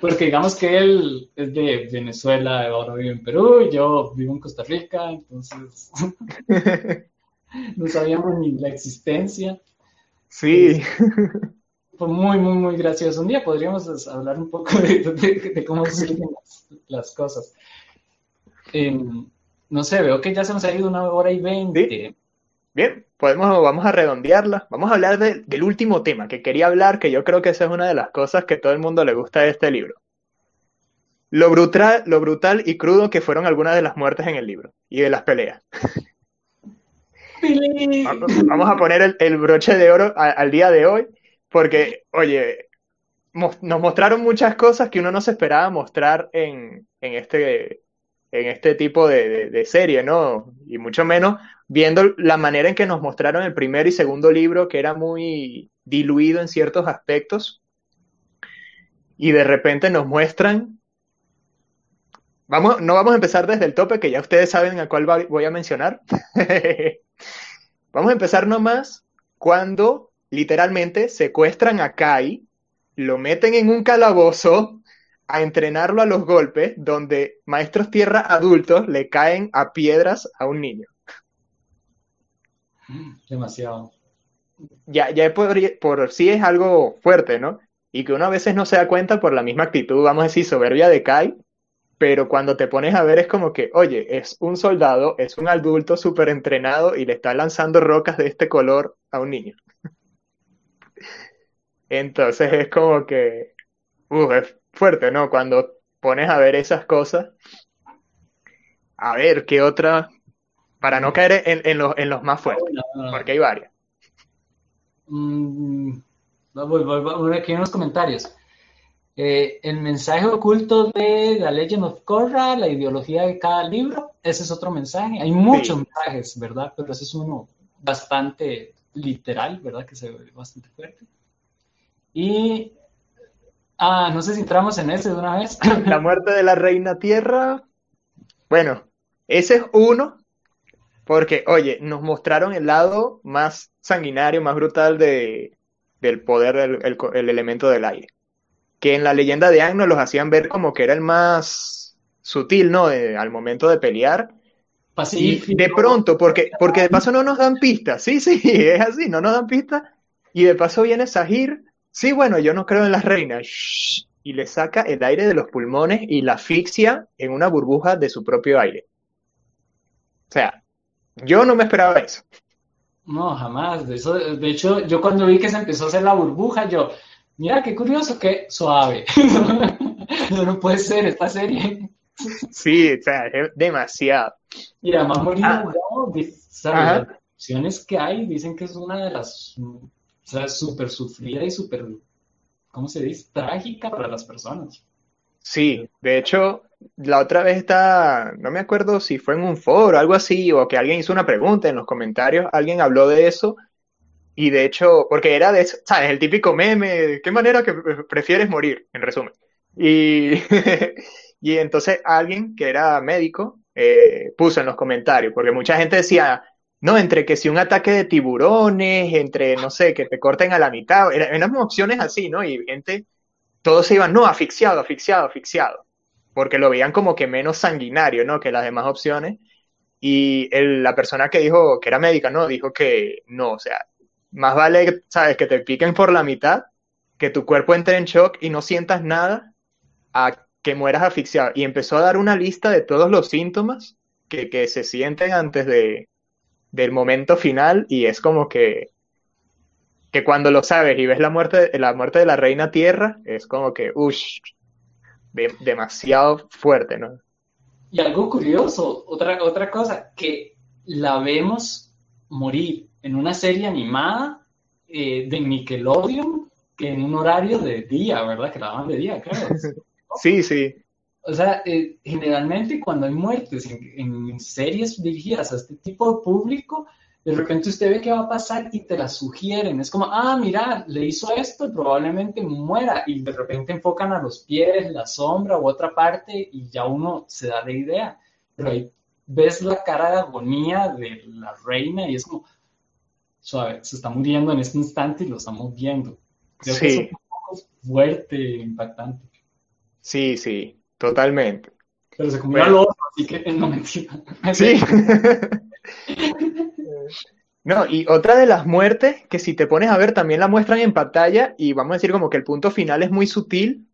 S1: Porque digamos que él es de Venezuela, ahora vive en Perú, yo vivo en Costa Rica, entonces (laughs) no sabíamos ni la existencia.
S2: Sí.
S1: Fue muy, muy, muy gracioso. Un día podríamos hablar un poco de, cómo surgen las, cosas. Em, no sé, veo que ya se nos ha ido una hora y veinte.
S2: Bien, podemos, vamos a redondearla. Vamos a hablar del último tema que quería hablar, que yo creo que esa es una de las cosas que todo el mundo le gusta de este libro. Lo brutal, lo brutal y crudo que fueron algunas de las muertes en el libro y de las peleas. Vamos a poner el, broche de oro al día de hoy, porque, oye, nos mostraron muchas cosas que uno no se esperaba mostrar en, en este, en este tipo de, serie, ¿no? Y mucho menos viendo la manera en que nos mostraron el primer y segundo libro, que era muy diluido en ciertos aspectos, y de repente nos muestran... Vamos, no vamos a empezar desde el tope, que ya ustedes saben a cuál voy a mencionar. (laughs) vamos a empezar nomás cuando literalmente secuestran a Kai, lo meten en un calabozo a entrenarlo a los golpes donde maestros tierra adultos le caen a piedras a un niño.
S1: Demasiado.
S2: Ya, ya por, por sí es algo fuerte, ¿no? Y que uno a veces no se da cuenta por la misma actitud, vamos a decir, soberbia de Kai, pero cuando te pones a ver es como que, oye, es un soldado, es un adulto súper entrenado y le está lanzando rocas de este color a un niño. (laughs) Entonces es como que, uf, es fuerte, ¿no? Cuando pones a ver esas cosas. A ver, ¿qué otra? Para no caer en, los, en los, más fuertes, porque hay varias.
S1: Mm, voy, aquí en los comentarios. Eh, el mensaje oculto de la Legend of Korra, la ideología de cada libro, ese es otro mensaje. Hay muchos mensajes, ¿verdad? Pero ese es uno bastante literal, ¿verdad? Que se ve bastante fuerte. Y Ah, no sé si entramos en ese de una vez.
S2: La muerte de la reina tierra. Bueno, ese es uno, porque, oye, nos mostraron el lado más sanguinario, más brutal de, del poder del el, elemento del aire. Que en la leyenda de Ang nos los hacían ver como que era el más sutil, ¿no? al momento de pelear. Y de pronto, porque, porque de paso no nos dan pistas, sí, sí, (laughs) es así, no nos dan pistas. Y de paso viene Sahir Sí, bueno, yo no creo en las reinas. y le saca el aire de los pulmones y la asfixia en una burbuja de su propio aire. O sea, yo no me esperaba eso.
S1: No, jamás. De, eso, de hecho, yo cuando vi que se empezó a hacer la burbuja, yo, mira qué curioso, qué suave. (laughs) no, no puede ser esta serie.
S2: Sí, o sea, es demasiado.
S1: Y además, ah. las opciones que hay dicen que es una de las o sea, súper sufrida y súper, ¿cómo se dice? Trágica para las personas.
S2: Sí, de hecho, la otra vez está, no me acuerdo si fue en un foro algo así, o que alguien hizo una pregunta en los comentarios, alguien habló de eso, y de hecho, porque era de, ¿sabes? El típico meme, ¿qué manera que prefieres morir? En resumen. Y, (laughs) y entonces alguien que era médico eh, puso en los comentarios, porque mucha gente decía, no, entre que si un ataque de tiburones, entre, no sé, que te corten a la mitad, eran opciones así, ¿no? Y gente todos se iban, no, asfixiado, asfixiado, asfixiado, porque lo veían como que menos sanguinario, ¿no? Que las demás opciones. Y la persona que dijo, que era médica, ¿no? Dijo que no, o sea, más vale, ¿sabes? Que te piquen por la mitad, que tu cuerpo entre en shock y no sientas nada, a que mueras asfixiado. Y empezó a dar una lista de todos los síntomas que, que se sienten antes de, del momento final y es como que que cuando lo sabes y ves la muerte, la muerte de la reina tierra, es como que, uff, demasiado fuerte, ¿no?
S1: Y algo curioso, otra, otra cosa, que la vemos morir en una serie animada eh, de Nickelodeon, que en un horario de día, ¿verdad? Que la daban de día, claro. (laughs)
S2: sí, sí.
S1: O sea, eh, generalmente cuando hay muertes en, en, series dirigidas a este tipo de público, de repente usted ve qué va a pasar y te la sugieren. Es como, ah, mira, le hizo esto y probablemente muera. Y de repente enfocan a los pies, la sombra u otra parte y ya uno se da la idea. Pero ahí ves la cara de agonía de la reina y es como, suave, se está muriendo en este instante y lo estamos viendo. Creo sí. que fuerte, impactante.
S2: Sí, sí, totalmente.
S1: Pero se comió al otro, así que (laughs) no mentira.
S2: Sí. (laughs) (laughs) No, y otra de las muertes que si te pones a ver también la muestran en pantalla y vamos a decir como que el punto final es muy sutil,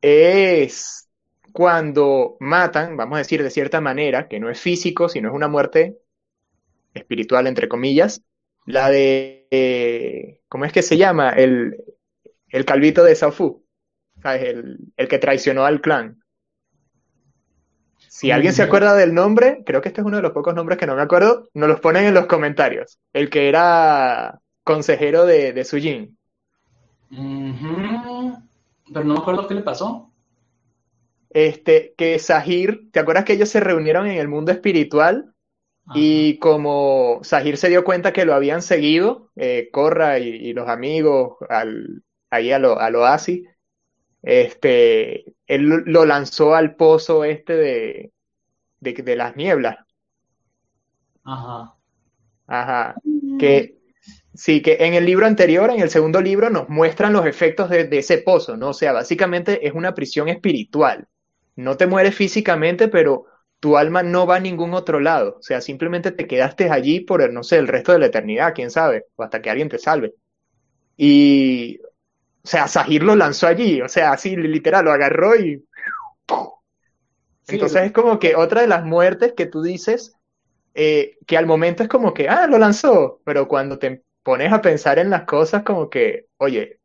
S2: es cuando matan, vamos a decir de cierta manera, que no es físico, sino es una muerte espiritual, entre comillas, la de, ¿cómo es que se llama? El, el calvito de Safu, El, el que traicionó al clan. Si alguien se acuerda del nombre, creo que este es uno de los pocos nombres que no me acuerdo, nos los ponen en los comentarios. El que era consejero de, de Sujin.
S1: Pero no me acuerdo qué le pasó.
S2: Este, que Sahir, ¿te acuerdas que ellos se reunieron en el mundo espiritual? Y como Sahir se dio cuenta que lo habían seguido, eh, Corra y, los amigos al, ahí a lo, al oasis, este, él lo lanzó al pozo este de, de, las nieblas.
S1: Ajá.
S2: Ajá. Que sí, que en el libro anterior, en el segundo libro, nos muestran los efectos de, ese pozo, ¿no? O sea, básicamente es una prisión espiritual. No te mueres físicamente, pero tu alma no va a ningún otro lado. O sea, simplemente te quedaste allí por, no sé, el resto de la eternidad, quién sabe, o hasta que alguien te salve. Y, o sea, Sahir lo lanzó allí, o sea, así literal, lo agarró y... Entonces es como que otra de las muertes que tú dices, eh, que al momento es como que, ah, lo lanzó, pero cuando te pones a pensar en las cosas como que, oye,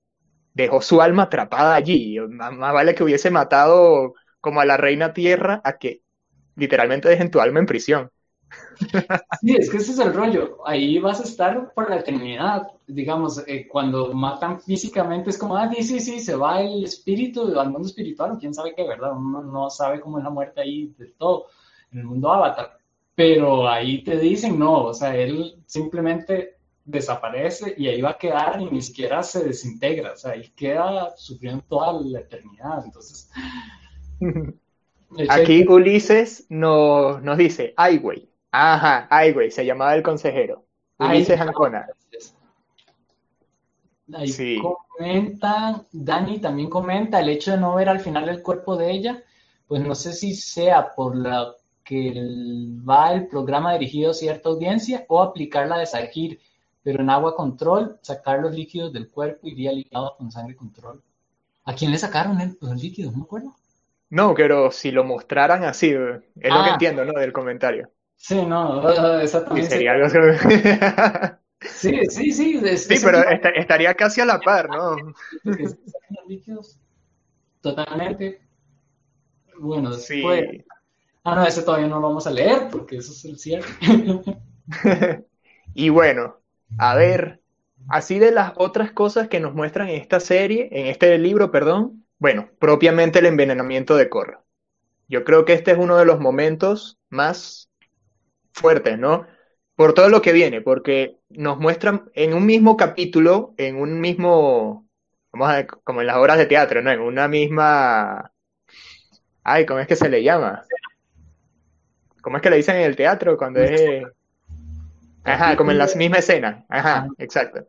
S2: dejó su alma atrapada allí, más, más vale que hubiese matado como a la reina tierra a que literalmente dejen tu alma en prisión.
S1: Sí, es que ese es el rollo. Ahí vas a estar por la eternidad. Digamos, eh, cuando matan físicamente es como, ah, sí, sí, sí, se va el espíritu al mundo espiritual. Quién sabe qué, ¿verdad? Uno no sabe cómo es la muerte ahí de todo en el mundo avatar. Pero ahí te dicen, no, o sea, él simplemente desaparece y ahí va a quedar y ni siquiera se desintegra. O sea, ahí queda sufriendo toda la eternidad. Entonces. (laughs)
S2: Aquí Ulises nos, nos dice, ay, güey, Ajá, ay, güey, se llamaba el consejero. Ulises Ancona.
S1: Ahí sí. comenta, Dani también comenta el hecho de no ver al final el cuerpo de ella, pues no sé si sea por la que va el programa dirigido a cierta audiencia o aplicar la de pero en agua control, sacar los líquidos del cuerpo iría ligado con sangre control. ¿A quién le sacaron el, los líquidos? No me acuerdo.
S2: No, pero si lo mostraran así, es lo que ah. entiendo, ¿no? Del comentario.
S1: Sí, no, exactamente.
S2: Sería algo
S1: Sí, sí, sí.
S2: sí, pero estaría casi a la par, ¿no?
S1: Totalmente. Bueno, sí. Ah, no, ese todavía no lo vamos a leer porque eso es el cierre. (laughs)
S2: y bueno, a ver, así de las otras cosas que nos muestran en esta serie, en este libro, perdón, bueno, propiamente el envenenamiento de Korra. Yo creo que este es uno de los momentos más fuertes, ¿no? Por todo lo que viene, porque nos muestran en un mismo capítulo, en un mismo, vamos a ver, como en las obras de teatro, ¿no? En una misma, ay, ¿cómo es que se le llama? ¿Cómo es que le dicen en el teatro cuando es... Ajá, como en la misma escena. Ajá, exacto.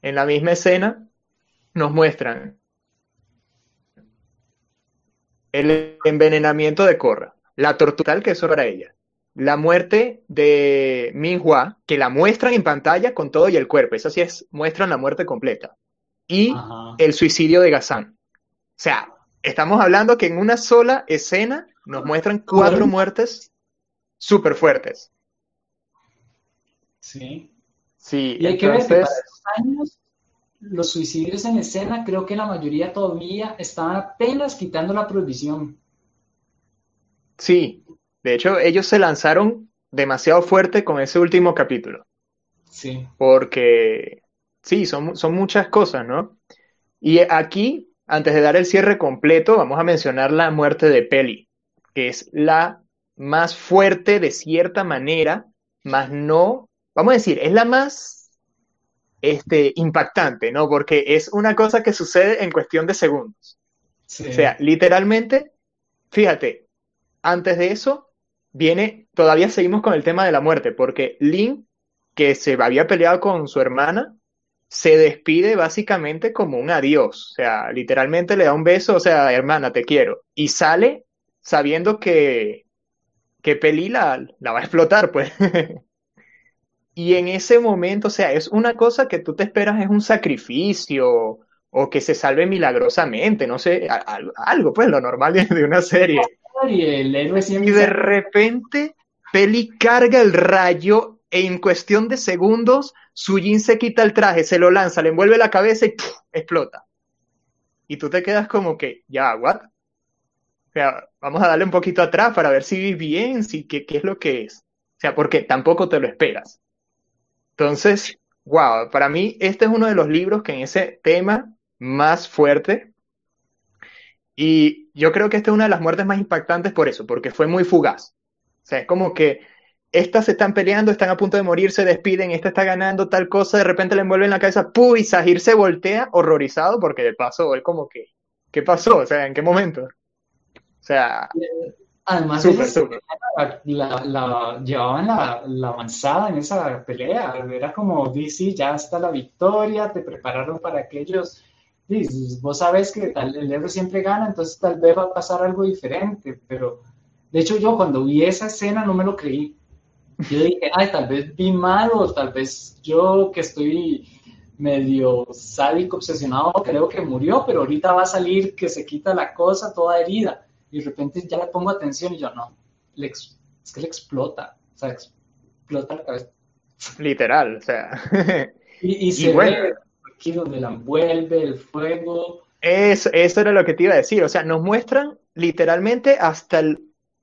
S2: En la misma escena nos muestran el envenenamiento de Korra, la tortura que eso era ella, la muerte de Minhua, que la muestran en pantalla con todo y el cuerpo, eso sí es, muestran la muerte completa, y el suicidio de Gazan. O sea, estamos hablando que en una sola escena nos muestran cuatro muertes súper fuertes.
S1: Sí.
S2: Sí,
S1: y hay que ver que para esos años los suicidios en escena, creo que la mayoría todavía estaban apenas quitando la prohibición.
S2: Sí, de hecho ellos se lanzaron demasiado fuerte con ese último capítulo.
S1: Sí.
S2: Porque, sí, son, son muchas cosas, ¿no? Y aquí, antes de dar el cierre completo, vamos a mencionar la muerte de Peli, que es la más fuerte de cierta manera, más no, vamos a decir, es la más este, impactante, ¿no? Porque es una cosa que sucede en cuestión de segundos. O sea, literalmente, fíjate, antes de eso, viene, todavía seguimos con el tema de la muerte, porque Lin, que se había peleado con su hermana, se despide básicamente como un adiós. O sea, literalmente le da un beso, o sea, hermana, te quiero. Y sale sabiendo que, que Peli la, la va a explotar, pues. (laughs) Y en ese momento, o sea, es una cosa que tú te esperas, es un sacrificio o que se salve milagrosamente, no sé, algo, pues lo normal de una serie.
S1: Y,
S2: y de repente, Peli carga el rayo e en cuestión de segundos, Sujin se quita el traje, se lo lanza, le envuelve la cabeza y explota. Y tú te quedas como que, ya, what? O sea, vamos a darle un poquito atrás para ver si bien, si qué, qué es lo que es. O sea, porque tampoco te lo esperas. Entonces, wow, para mí este es uno de los libros que en ese tema más fuerte. Y yo creo que esta es una de las muertes más impactantes por eso, porque fue muy fugaz. O sea, es como que estas se están peleando, están a punto de morir, se despiden, esta está ganando tal cosa, de repente le envuelven la cabeza, ¡puh! Y Sahir se voltea horrorizado porque de paso él como que, ¿qué pasó? O sea, ¿en qué momento? O sea,
S1: Además, La, llevaban la, avanzada en esa pelea. Era como, DC, ya está la victoria, te prepararon para aquellos. Vos sabes que el héroe siempre gana, entonces tal vez va a pasar algo diferente. Pero, de hecho, yo cuando vi esa escena no me lo creí. Yo dije, ay, tal vez vi mal o tal vez yo que estoy medio sádico, obsesionado, creo que murió, pero ahorita va a salir que se quita la cosa toda herida y de repente ya le pongo atención y yo no, es que le explota, o sea, explota la cabeza.
S2: Literal, o sea.
S1: y, (laughs) se ve aquí donde la envuelve, el fuego.
S2: Eso, eso era lo que te iba a decir, o sea, nos muestran literalmente hasta el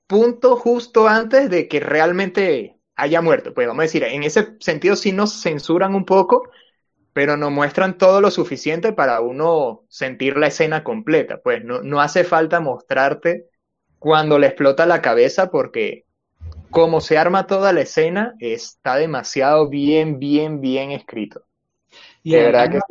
S2: punto justo antes de que realmente haya muerto. Pues vamos a decir, en ese sentido sí nos censuran un poco, pero no muestran todo lo suficiente para uno sentir la escena completa. Pues no, no hace falta mostrarte cuando le explota la cabeza porque como se arma toda la escena está demasiado bien, bien, bien escrito.
S1: Y de verdad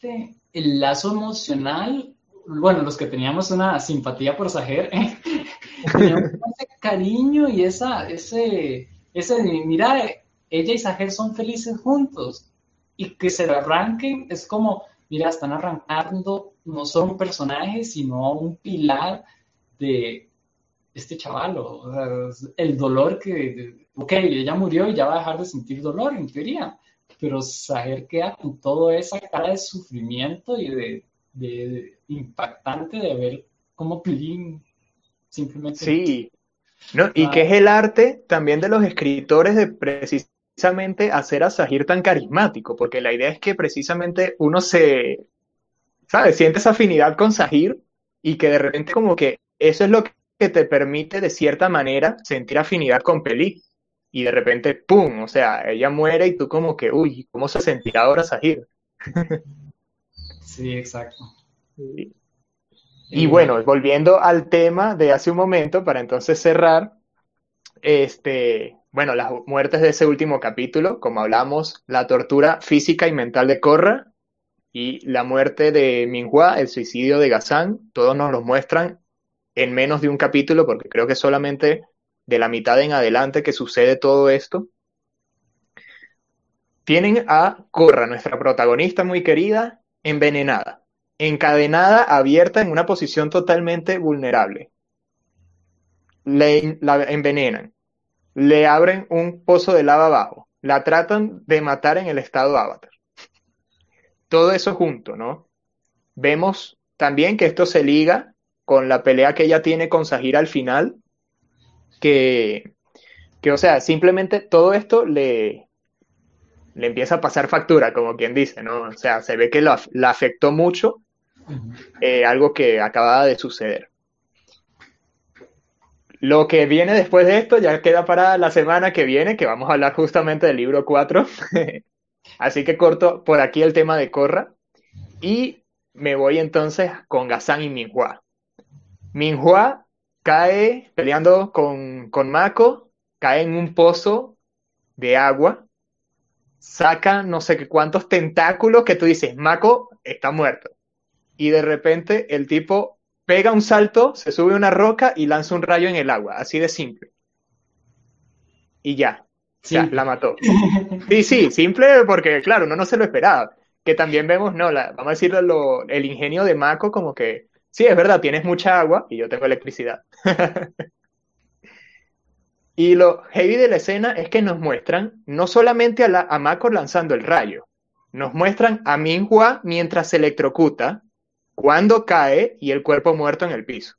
S1: que el lazo emocional, bueno, los que teníamos una simpatía por Sajer, (laughs) teníamos (laughs) ese cariño y esa, ese, ese, mira, ella y Sajer son felices juntos y que se arranquen es como, mira, están arrancando no solo un personaje, sino un pilar de este chaval, el dolor que, ok, ella murió y ya va a dejar de sentir dolor, en teoría, pero saber queda con toda esa cara de sufrimiento y de, de impactante de ver cómo Pilín simplemente...
S2: Sí, no, y que es el arte también de los escritores de precisamente precisamente hacer a Sahir tan carismático, porque la idea es que precisamente uno se, ¿sabes? Siente esa afinidad con Sahir y que de repente como que eso es lo que te permite de cierta manera sentir afinidad con Peli. Y de repente, ¡pum! O sea, ella muere y tú como que, uy, ¿cómo se sentirá ahora Sahir?
S1: Sí, exacto.
S2: Y bueno, volviendo al tema de hace un momento, para entonces cerrar, este, bueno, las muertes de ese último capítulo, como hablamos, la tortura física y mental de Korra y la muerte de Minhua, el suicidio de Gazan, todos nos los muestran en menos de un capítulo, porque creo que solamente de la mitad en adelante que sucede todo esto. Tienen a Korra, nuestra protagonista muy querida, envenenada, encadenada, abierta en una posición totalmente vulnerable. Le, la envenenan, le abren un pozo de lava abajo, la tratan de matar en el estado avatar. Todo eso junto, ¿no? Vemos también que esto se liga con la pelea que ella tiene con Sahira al final, que, que o sea, simplemente todo esto le, le empieza a pasar factura, como quien dice, ¿no? O sea, se ve que la afectó mucho, eh, algo que acababa de suceder. Lo que viene después de esto ya queda para la semana que viene, que vamos a hablar justamente del libro 4. (laughs) Así que corto por aquí el tema de Corra. Y me voy entonces con Gazan y Minhua. Minhua cae peleando con, con Mako, cae en un pozo de agua, saca no sé qué cuántos tentáculos que tú dices, Mako está muerto. Y de repente el tipo pega un salto, se sube a una roca y lanza un rayo en el agua, así de simple. Y ya, ya la mató. (laughs) Sí, sí, simple porque, claro, uno no se lo esperaba. Que también vemos, no, la, vamos a decirlo, el ingenio de Mako, como que, sí, es verdad, tienes mucha agua y yo tengo electricidad. (laughs) y lo heavy de la escena es que nos muestran no solamente a, la, a Mako lanzando el rayo, nos muestran a Minhua mientras se electrocuta cuando cae y el cuerpo muerto en el piso.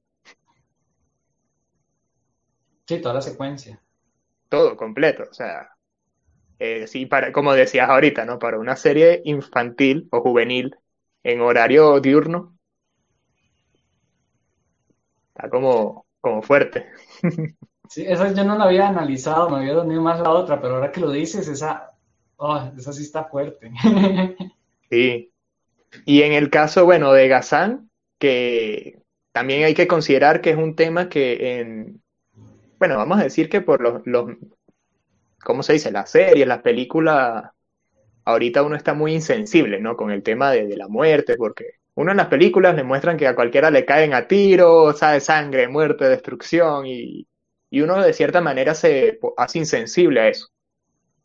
S1: Sí, toda la secuencia.
S2: Todo completo, o sea, eh, sí, para, como decías ahorita, ¿no? Para una serie infantil o juvenil en horario diurno, está como, como fuerte. (laughs)
S1: Sí, esa yo no la había analizado, me había dormido más la otra, pero ahora que lo dices, esa, oh, esa sí está fuerte. (laughs)
S2: Sí, y en el caso, bueno, de Gazán, que también hay que considerar que es un tema que en, bueno, vamos a decir que por los, los ¿cómo se dice? Las series, las películas, ahorita uno está muy insensible, ¿no? Con el tema de, la muerte, porque uno en las películas le muestran que a cualquiera le caen a tiro, sabe sangre, muerte, destrucción, y, y uno de cierta manera se hace insensible a eso.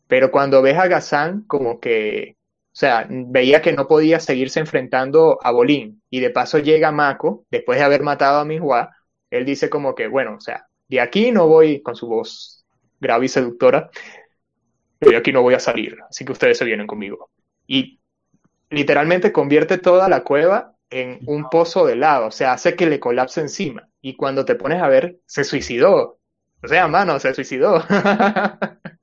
S2: Pero cuando ves a Gazán, como que o sea, veía que no podía seguirse enfrentando a Bolín. Y de paso llega Mako, después de haber matado a Minhua, él dice como que, bueno, o sea, de aquí no voy, con su voz grave y seductora, de aquí no voy a salir, así que ustedes se vienen conmigo. Y literalmente convierte toda la cueva en un pozo de lava, o sea, hace que le colapse encima. Y cuando te pones a ver, se suicidó. O sea, mano, se suicidó. (laughs)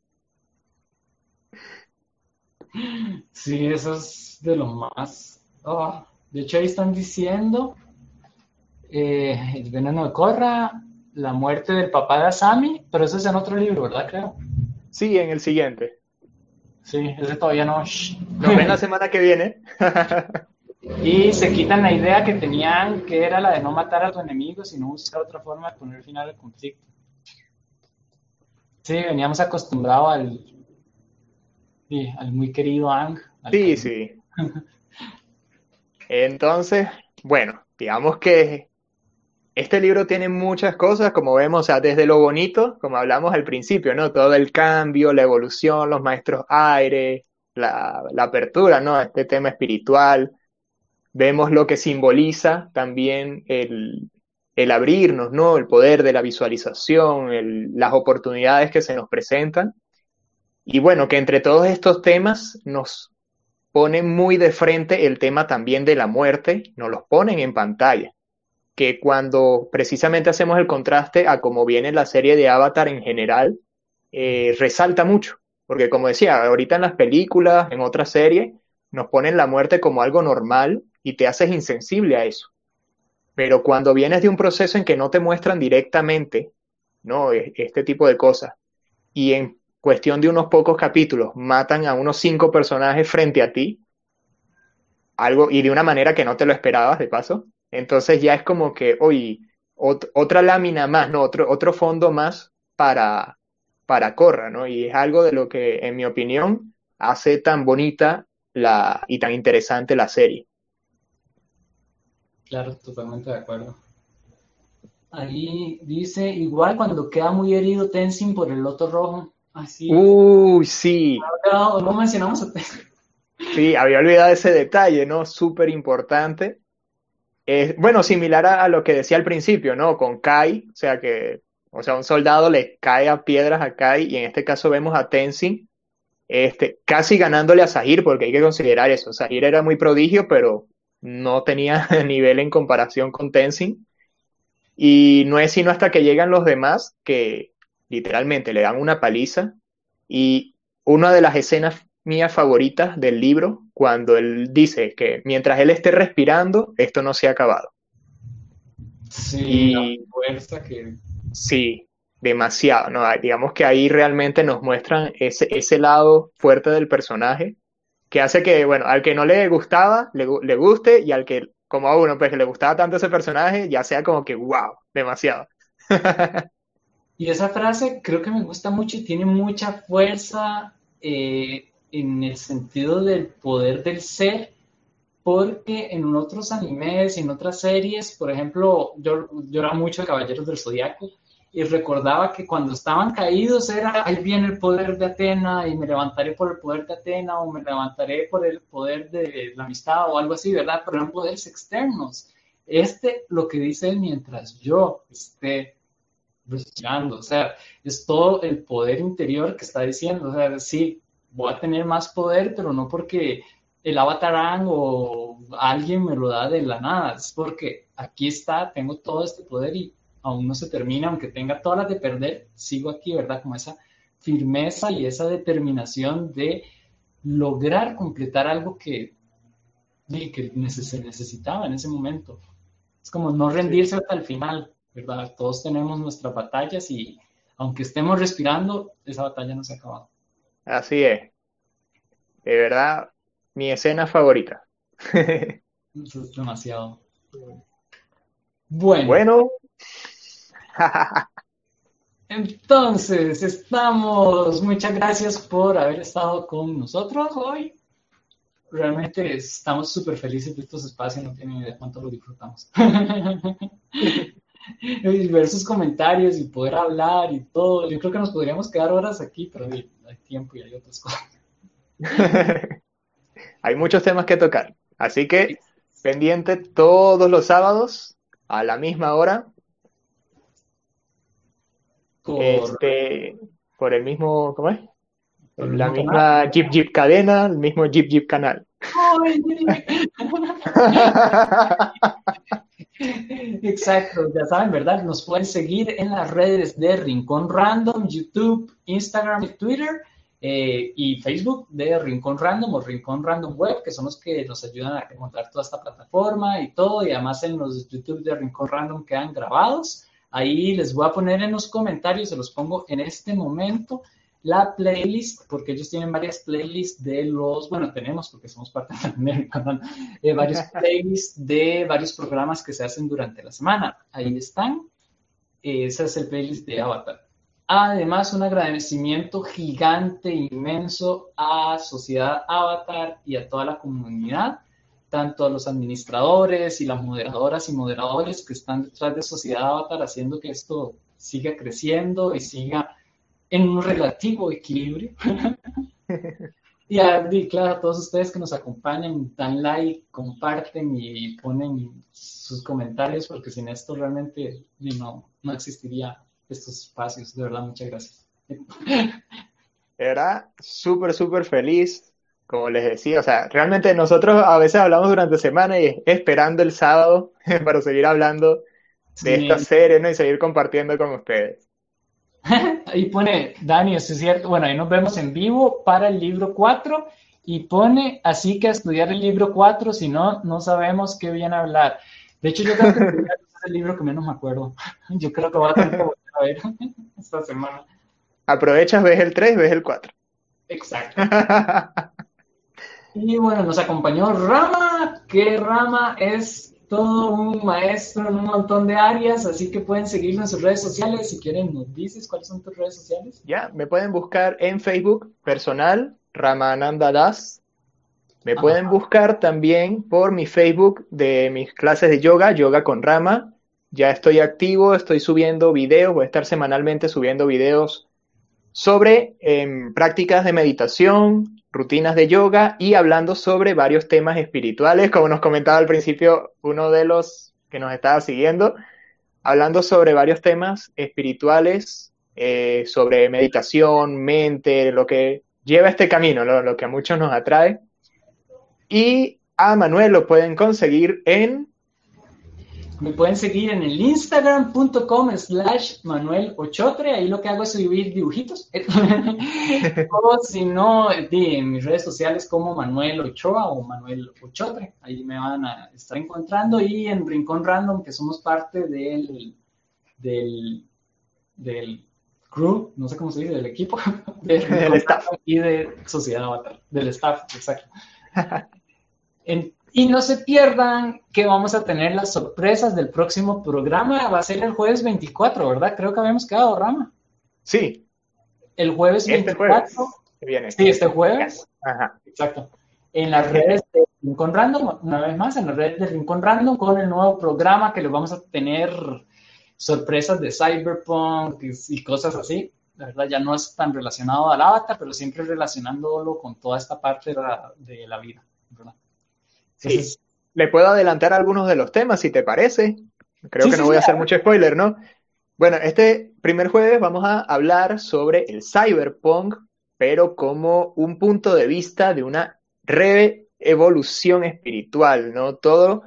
S1: Sí, eso es de lo más. Ah, de hecho, ahí están diciendo eh, el veneno de Corra, la muerte del papá de Asami, pero eso es en otro libro, ¿verdad? Creo.
S2: Sí, en el siguiente.
S1: Sí, ese todavía no.
S2: Nos ven la semana que viene. (laughs)
S1: y se quitan la idea que tenían, que era la de no matar a tu enemigo, sino buscar otra forma de poner final al conflicto. Sí, veníamos acostumbrados al Sí, al muy querido Ang.
S2: Sí, sí. (laughs) Entonces, bueno, digamos que este libro tiene muchas cosas, como vemos, desde lo bonito, como hablamos al principio, ¿no? Todo el cambio, la evolución, los maestros aire, la, apertura, ¿no? Este tema espiritual. Vemos lo que simboliza también el, el abrirnos, ¿no? El poder de la visualización, las oportunidades que se nos presentan. Y bueno, que entre todos estos temas nos ponen muy de frente el tema también de la muerte, nos los ponen en pantalla. Que cuando precisamente hacemos el contraste a cómo viene la serie de Avatar en general, eh, resalta mucho. Porque como decía, ahorita en las películas, en otras series, nos ponen la muerte como algo normal y te haces insensible a eso. Pero cuando vienes de un proceso en que no te muestran directamente, ¿no? E-, este tipo de cosas, y en cuestión de unos pocos capítulos matan a unos cinco personajes frente a ti, algo, y de una manera que no te lo esperabas, de paso, Entonces ya es como que, oye, otra lámina más, ¿no? Otro, otro fondo más para, para Corra, ¿no? Y es algo de lo que, en mi opinión, hace tan bonita la, y tan interesante la serie.
S1: Claro, totalmente de acuerdo. Ahí dice, igual cuando queda muy herido Tenzin por el loto rojo. Así.
S2: Uy, sí.
S1: No, mencionamos a
S2: Sí, había olvidado ese detalle, ¿no? Súper importante. Bueno, similar a, lo que decía al principio, ¿no? Con Kai, o sea que, o sea, un soldado le cae a piedras a Kai y en este caso vemos a Tenzin este, casi ganándole a Sahir, porque hay que considerar eso. Sahir era muy prodigio, pero no tenía (laughs) nivel en comparación con Tenzin. Y no es sino hasta que llegan los demás que literalmente le dan una paliza. Y una de las escenas mías favoritas del libro, cuando él dice que mientras él esté respirando, esto no se ha acabado.
S1: Sí, y, fuerza que...
S2: Sí, demasiado, ¿no? Digamos que ahí realmente nos muestran ese, ese lado fuerte del personaje, que hace que, bueno, al que no le gustaba, le, le guste, y al que como a uno, pues que le gustaba tanto ese personaje, ya sea como que, wow, demasiado. (laughs)
S1: y esa frase creo que me gusta mucho y tiene mucha fuerza eh, en el sentido del poder del ser, porque en otros animes y en otras series, por ejemplo, yo, era mucho de Caballeros del Zodiaco, y recordaba que cuando estaban caídos era, ahí viene el poder de Atena y me levantaré por el poder de Atena o me levantaré por el poder de la amistad o algo así, ¿verdad? Pero eran poderes externos. Este, lo que dice mientras yo esté respirando, o sea, es todo el poder interior que está diciendo, o sea, sí, voy a tener más poder, pero no porque el avatarán o alguien me lo da de la nada, es porque aquí está, tengo todo este poder y aún no se termina, aunque tenga todas las de perder, sigo aquí, ¿verdad? Como esa firmeza y esa determinación de lograr completar algo que, que se necesitaba en ese momento. Es como no rendirse hasta el final, ¿verdad? Todos tenemos nuestras batallas y aunque estemos respirando, esa batalla no se ha acabado.
S2: Así es. De verdad, mi escena favorita.
S1: Es demasiado. Bueno.
S2: Bueno, (laughs)
S1: Entonces, estamos. Muchas gracias por haber estado con nosotros hoy. Realmente estamos súper felices de estos espacios, no tienen idea cuánto lo disfrutamos. (laughs) y ver sus comentarios y poder hablar y todo. Yo creo que nos podríamos quedar horas aquí, pero hay tiempo y hay otras cosas. (laughs)
S2: hay muchos temas que tocar. Así que pendiente todos los sábados a la misma hora por... Este, por el mismo, ¿cómo es? la misma Jeep Jeep cadena, el mismo Jeep Jeep canal. (laughs)
S1: Exacto, ya saben, ¿verdad? Nos pueden seguir en las redes de Rincón Random, YouTube, Instagram Twitter. Eh, y Facebook de Rincón Random o Rincón Random Web, que son los que nos ayudan a encontrar toda esta plataforma y todo. Y además en los YouTube de Rincón Random quedan grabados. Ahí les voy a poner en los comentarios, se los pongo en este momento, la playlist, porque ellos tienen varias playlists de los, bueno, tenemos, porque somos parte del canal, (laughs) eh, varios (laughs) playlists de varios programas que se hacen durante la semana. Ahí están. Ese es el playlist de Avatar. Además, un agradecimiento gigante, inmenso a Sociedad Avatar y a toda la comunidad tanto a los administradores y las moderadoras y moderadores que están detrás de Sociedad Avatar haciendo que esto siga creciendo y siga en un relativo equilibrio. (laughs) y, a, claro, a todos ustedes que nos acompañan, dan like, comparten y ponen sus comentarios, porque sin esto realmente no, no existiría estos espacios. De verdad, muchas gracias.
S2: Era súper, súper feliz como les decía, o sea, realmente nosotros a veces hablamos durante semana y esperando el sábado (laughs) para seguir hablando de esta serie, ¿no? Y seguir compartiendo con ustedes. (laughs)
S1: Ahí pone, Dani, eso es cierto, bueno, ahí nos vemos en vivo para el libro 4 y pone así que a estudiar el libro 4, si no, no sabemos qué viene a hablar. De hecho, yo creo que (laughs) es el libro que menos me acuerdo. (laughs) Yo creo que voy a tener que volver a ver (laughs) esta semana.
S2: Aprovechas, ves el 3, ves el 4.
S1: Exacto. Y bueno, nos acompañó Rama, que Rama es todo un maestro en un montón de áreas, así que pueden seguirnos en sus redes sociales. Si quieren, nos dices cuáles son tus redes sociales.
S2: Ya, me pueden buscar en Facebook personal, Ramananda Das. Me pueden buscar también por mi Facebook de mis clases de yoga, Yoga con Rama. Ya estoy activo, estoy subiendo videos, voy a estar semanalmente subiendo videos sobre em, prácticas de meditación, rutinas de yoga y hablando sobre varios temas espirituales, como nos comentaba al principio uno de los que nos estaba siguiendo, hablando sobre varios temas espirituales, eh, sobre meditación, mente, lo que lleva este camino, lo que a muchos nos atrae. Y a Manuel lo pueden conseguir en
S1: me pueden seguir en el instagram.com slash Manuel Ochotre, ahí lo que hago es subir dibujitos. (laughs) o si no, en mis redes sociales como Manuel Ochoa o Manuel Ochotre, ahí me van a estar encontrando. Y en Rincón Random, que somos parte del, del, del crew, no sé cómo se dice, del equipo, (laughs) del staff y de Sociedad Avatar, del staff, exacto. En, (laughs) y no se pierdan que vamos a tener las sorpresas del próximo programa. Va a ser el jueves 24, ¿verdad? Creo que habíamos quedado, Rama.
S2: Sí.
S1: El jueves 24. Este jueves. Sí, este jueves. Ajá. Exacto. En las redes de Rincón Random, una vez más, en las redes de Rincón Random, con el nuevo programa que les vamos a tener sorpresas de Cyberpunk y, cosas así. La verdad ya no es tan relacionado al avatar, pero siempre relacionándolo con toda esta parte de la, de la vida, ¿verdad?
S2: Sí. Le puedo adelantar algunos de los temas, si te parece. Creo que no voy a hacer mucho spoiler, ¿no? Bueno, este primer jueves vamos a hablar sobre el cyberpunk, pero como un punto de vista de una evolución espiritual, ¿no? Todo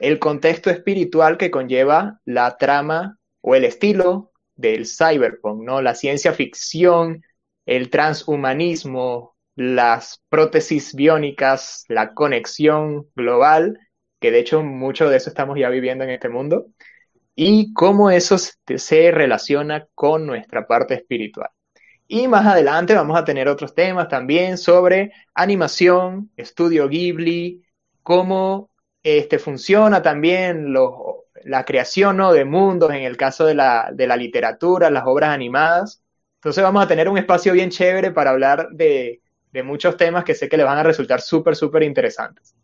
S2: el contexto espiritual que conlleva la trama o el estilo del cyberpunk, ¿no? La ciencia ficción, el transhumanismo, las prótesis biónicas, la conexión global, que de hecho mucho de eso estamos ya viviendo en este mundo, y cómo eso se relaciona con nuestra parte espiritual. Y más adelante vamos a tener otros temas también sobre animación, estudio Ghibli, cómo este, funciona también la creación de mundos en el caso de la, de la literatura, las obras animadas. Entonces vamos a tener un espacio bien chévere para hablar de, de muchos temas que sé que le van a resultar súper, súper interesantes.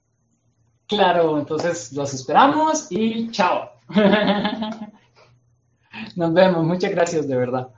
S1: Claro, entonces los esperamos y chao. (laughs) Nos vemos, muchas gracias de verdad.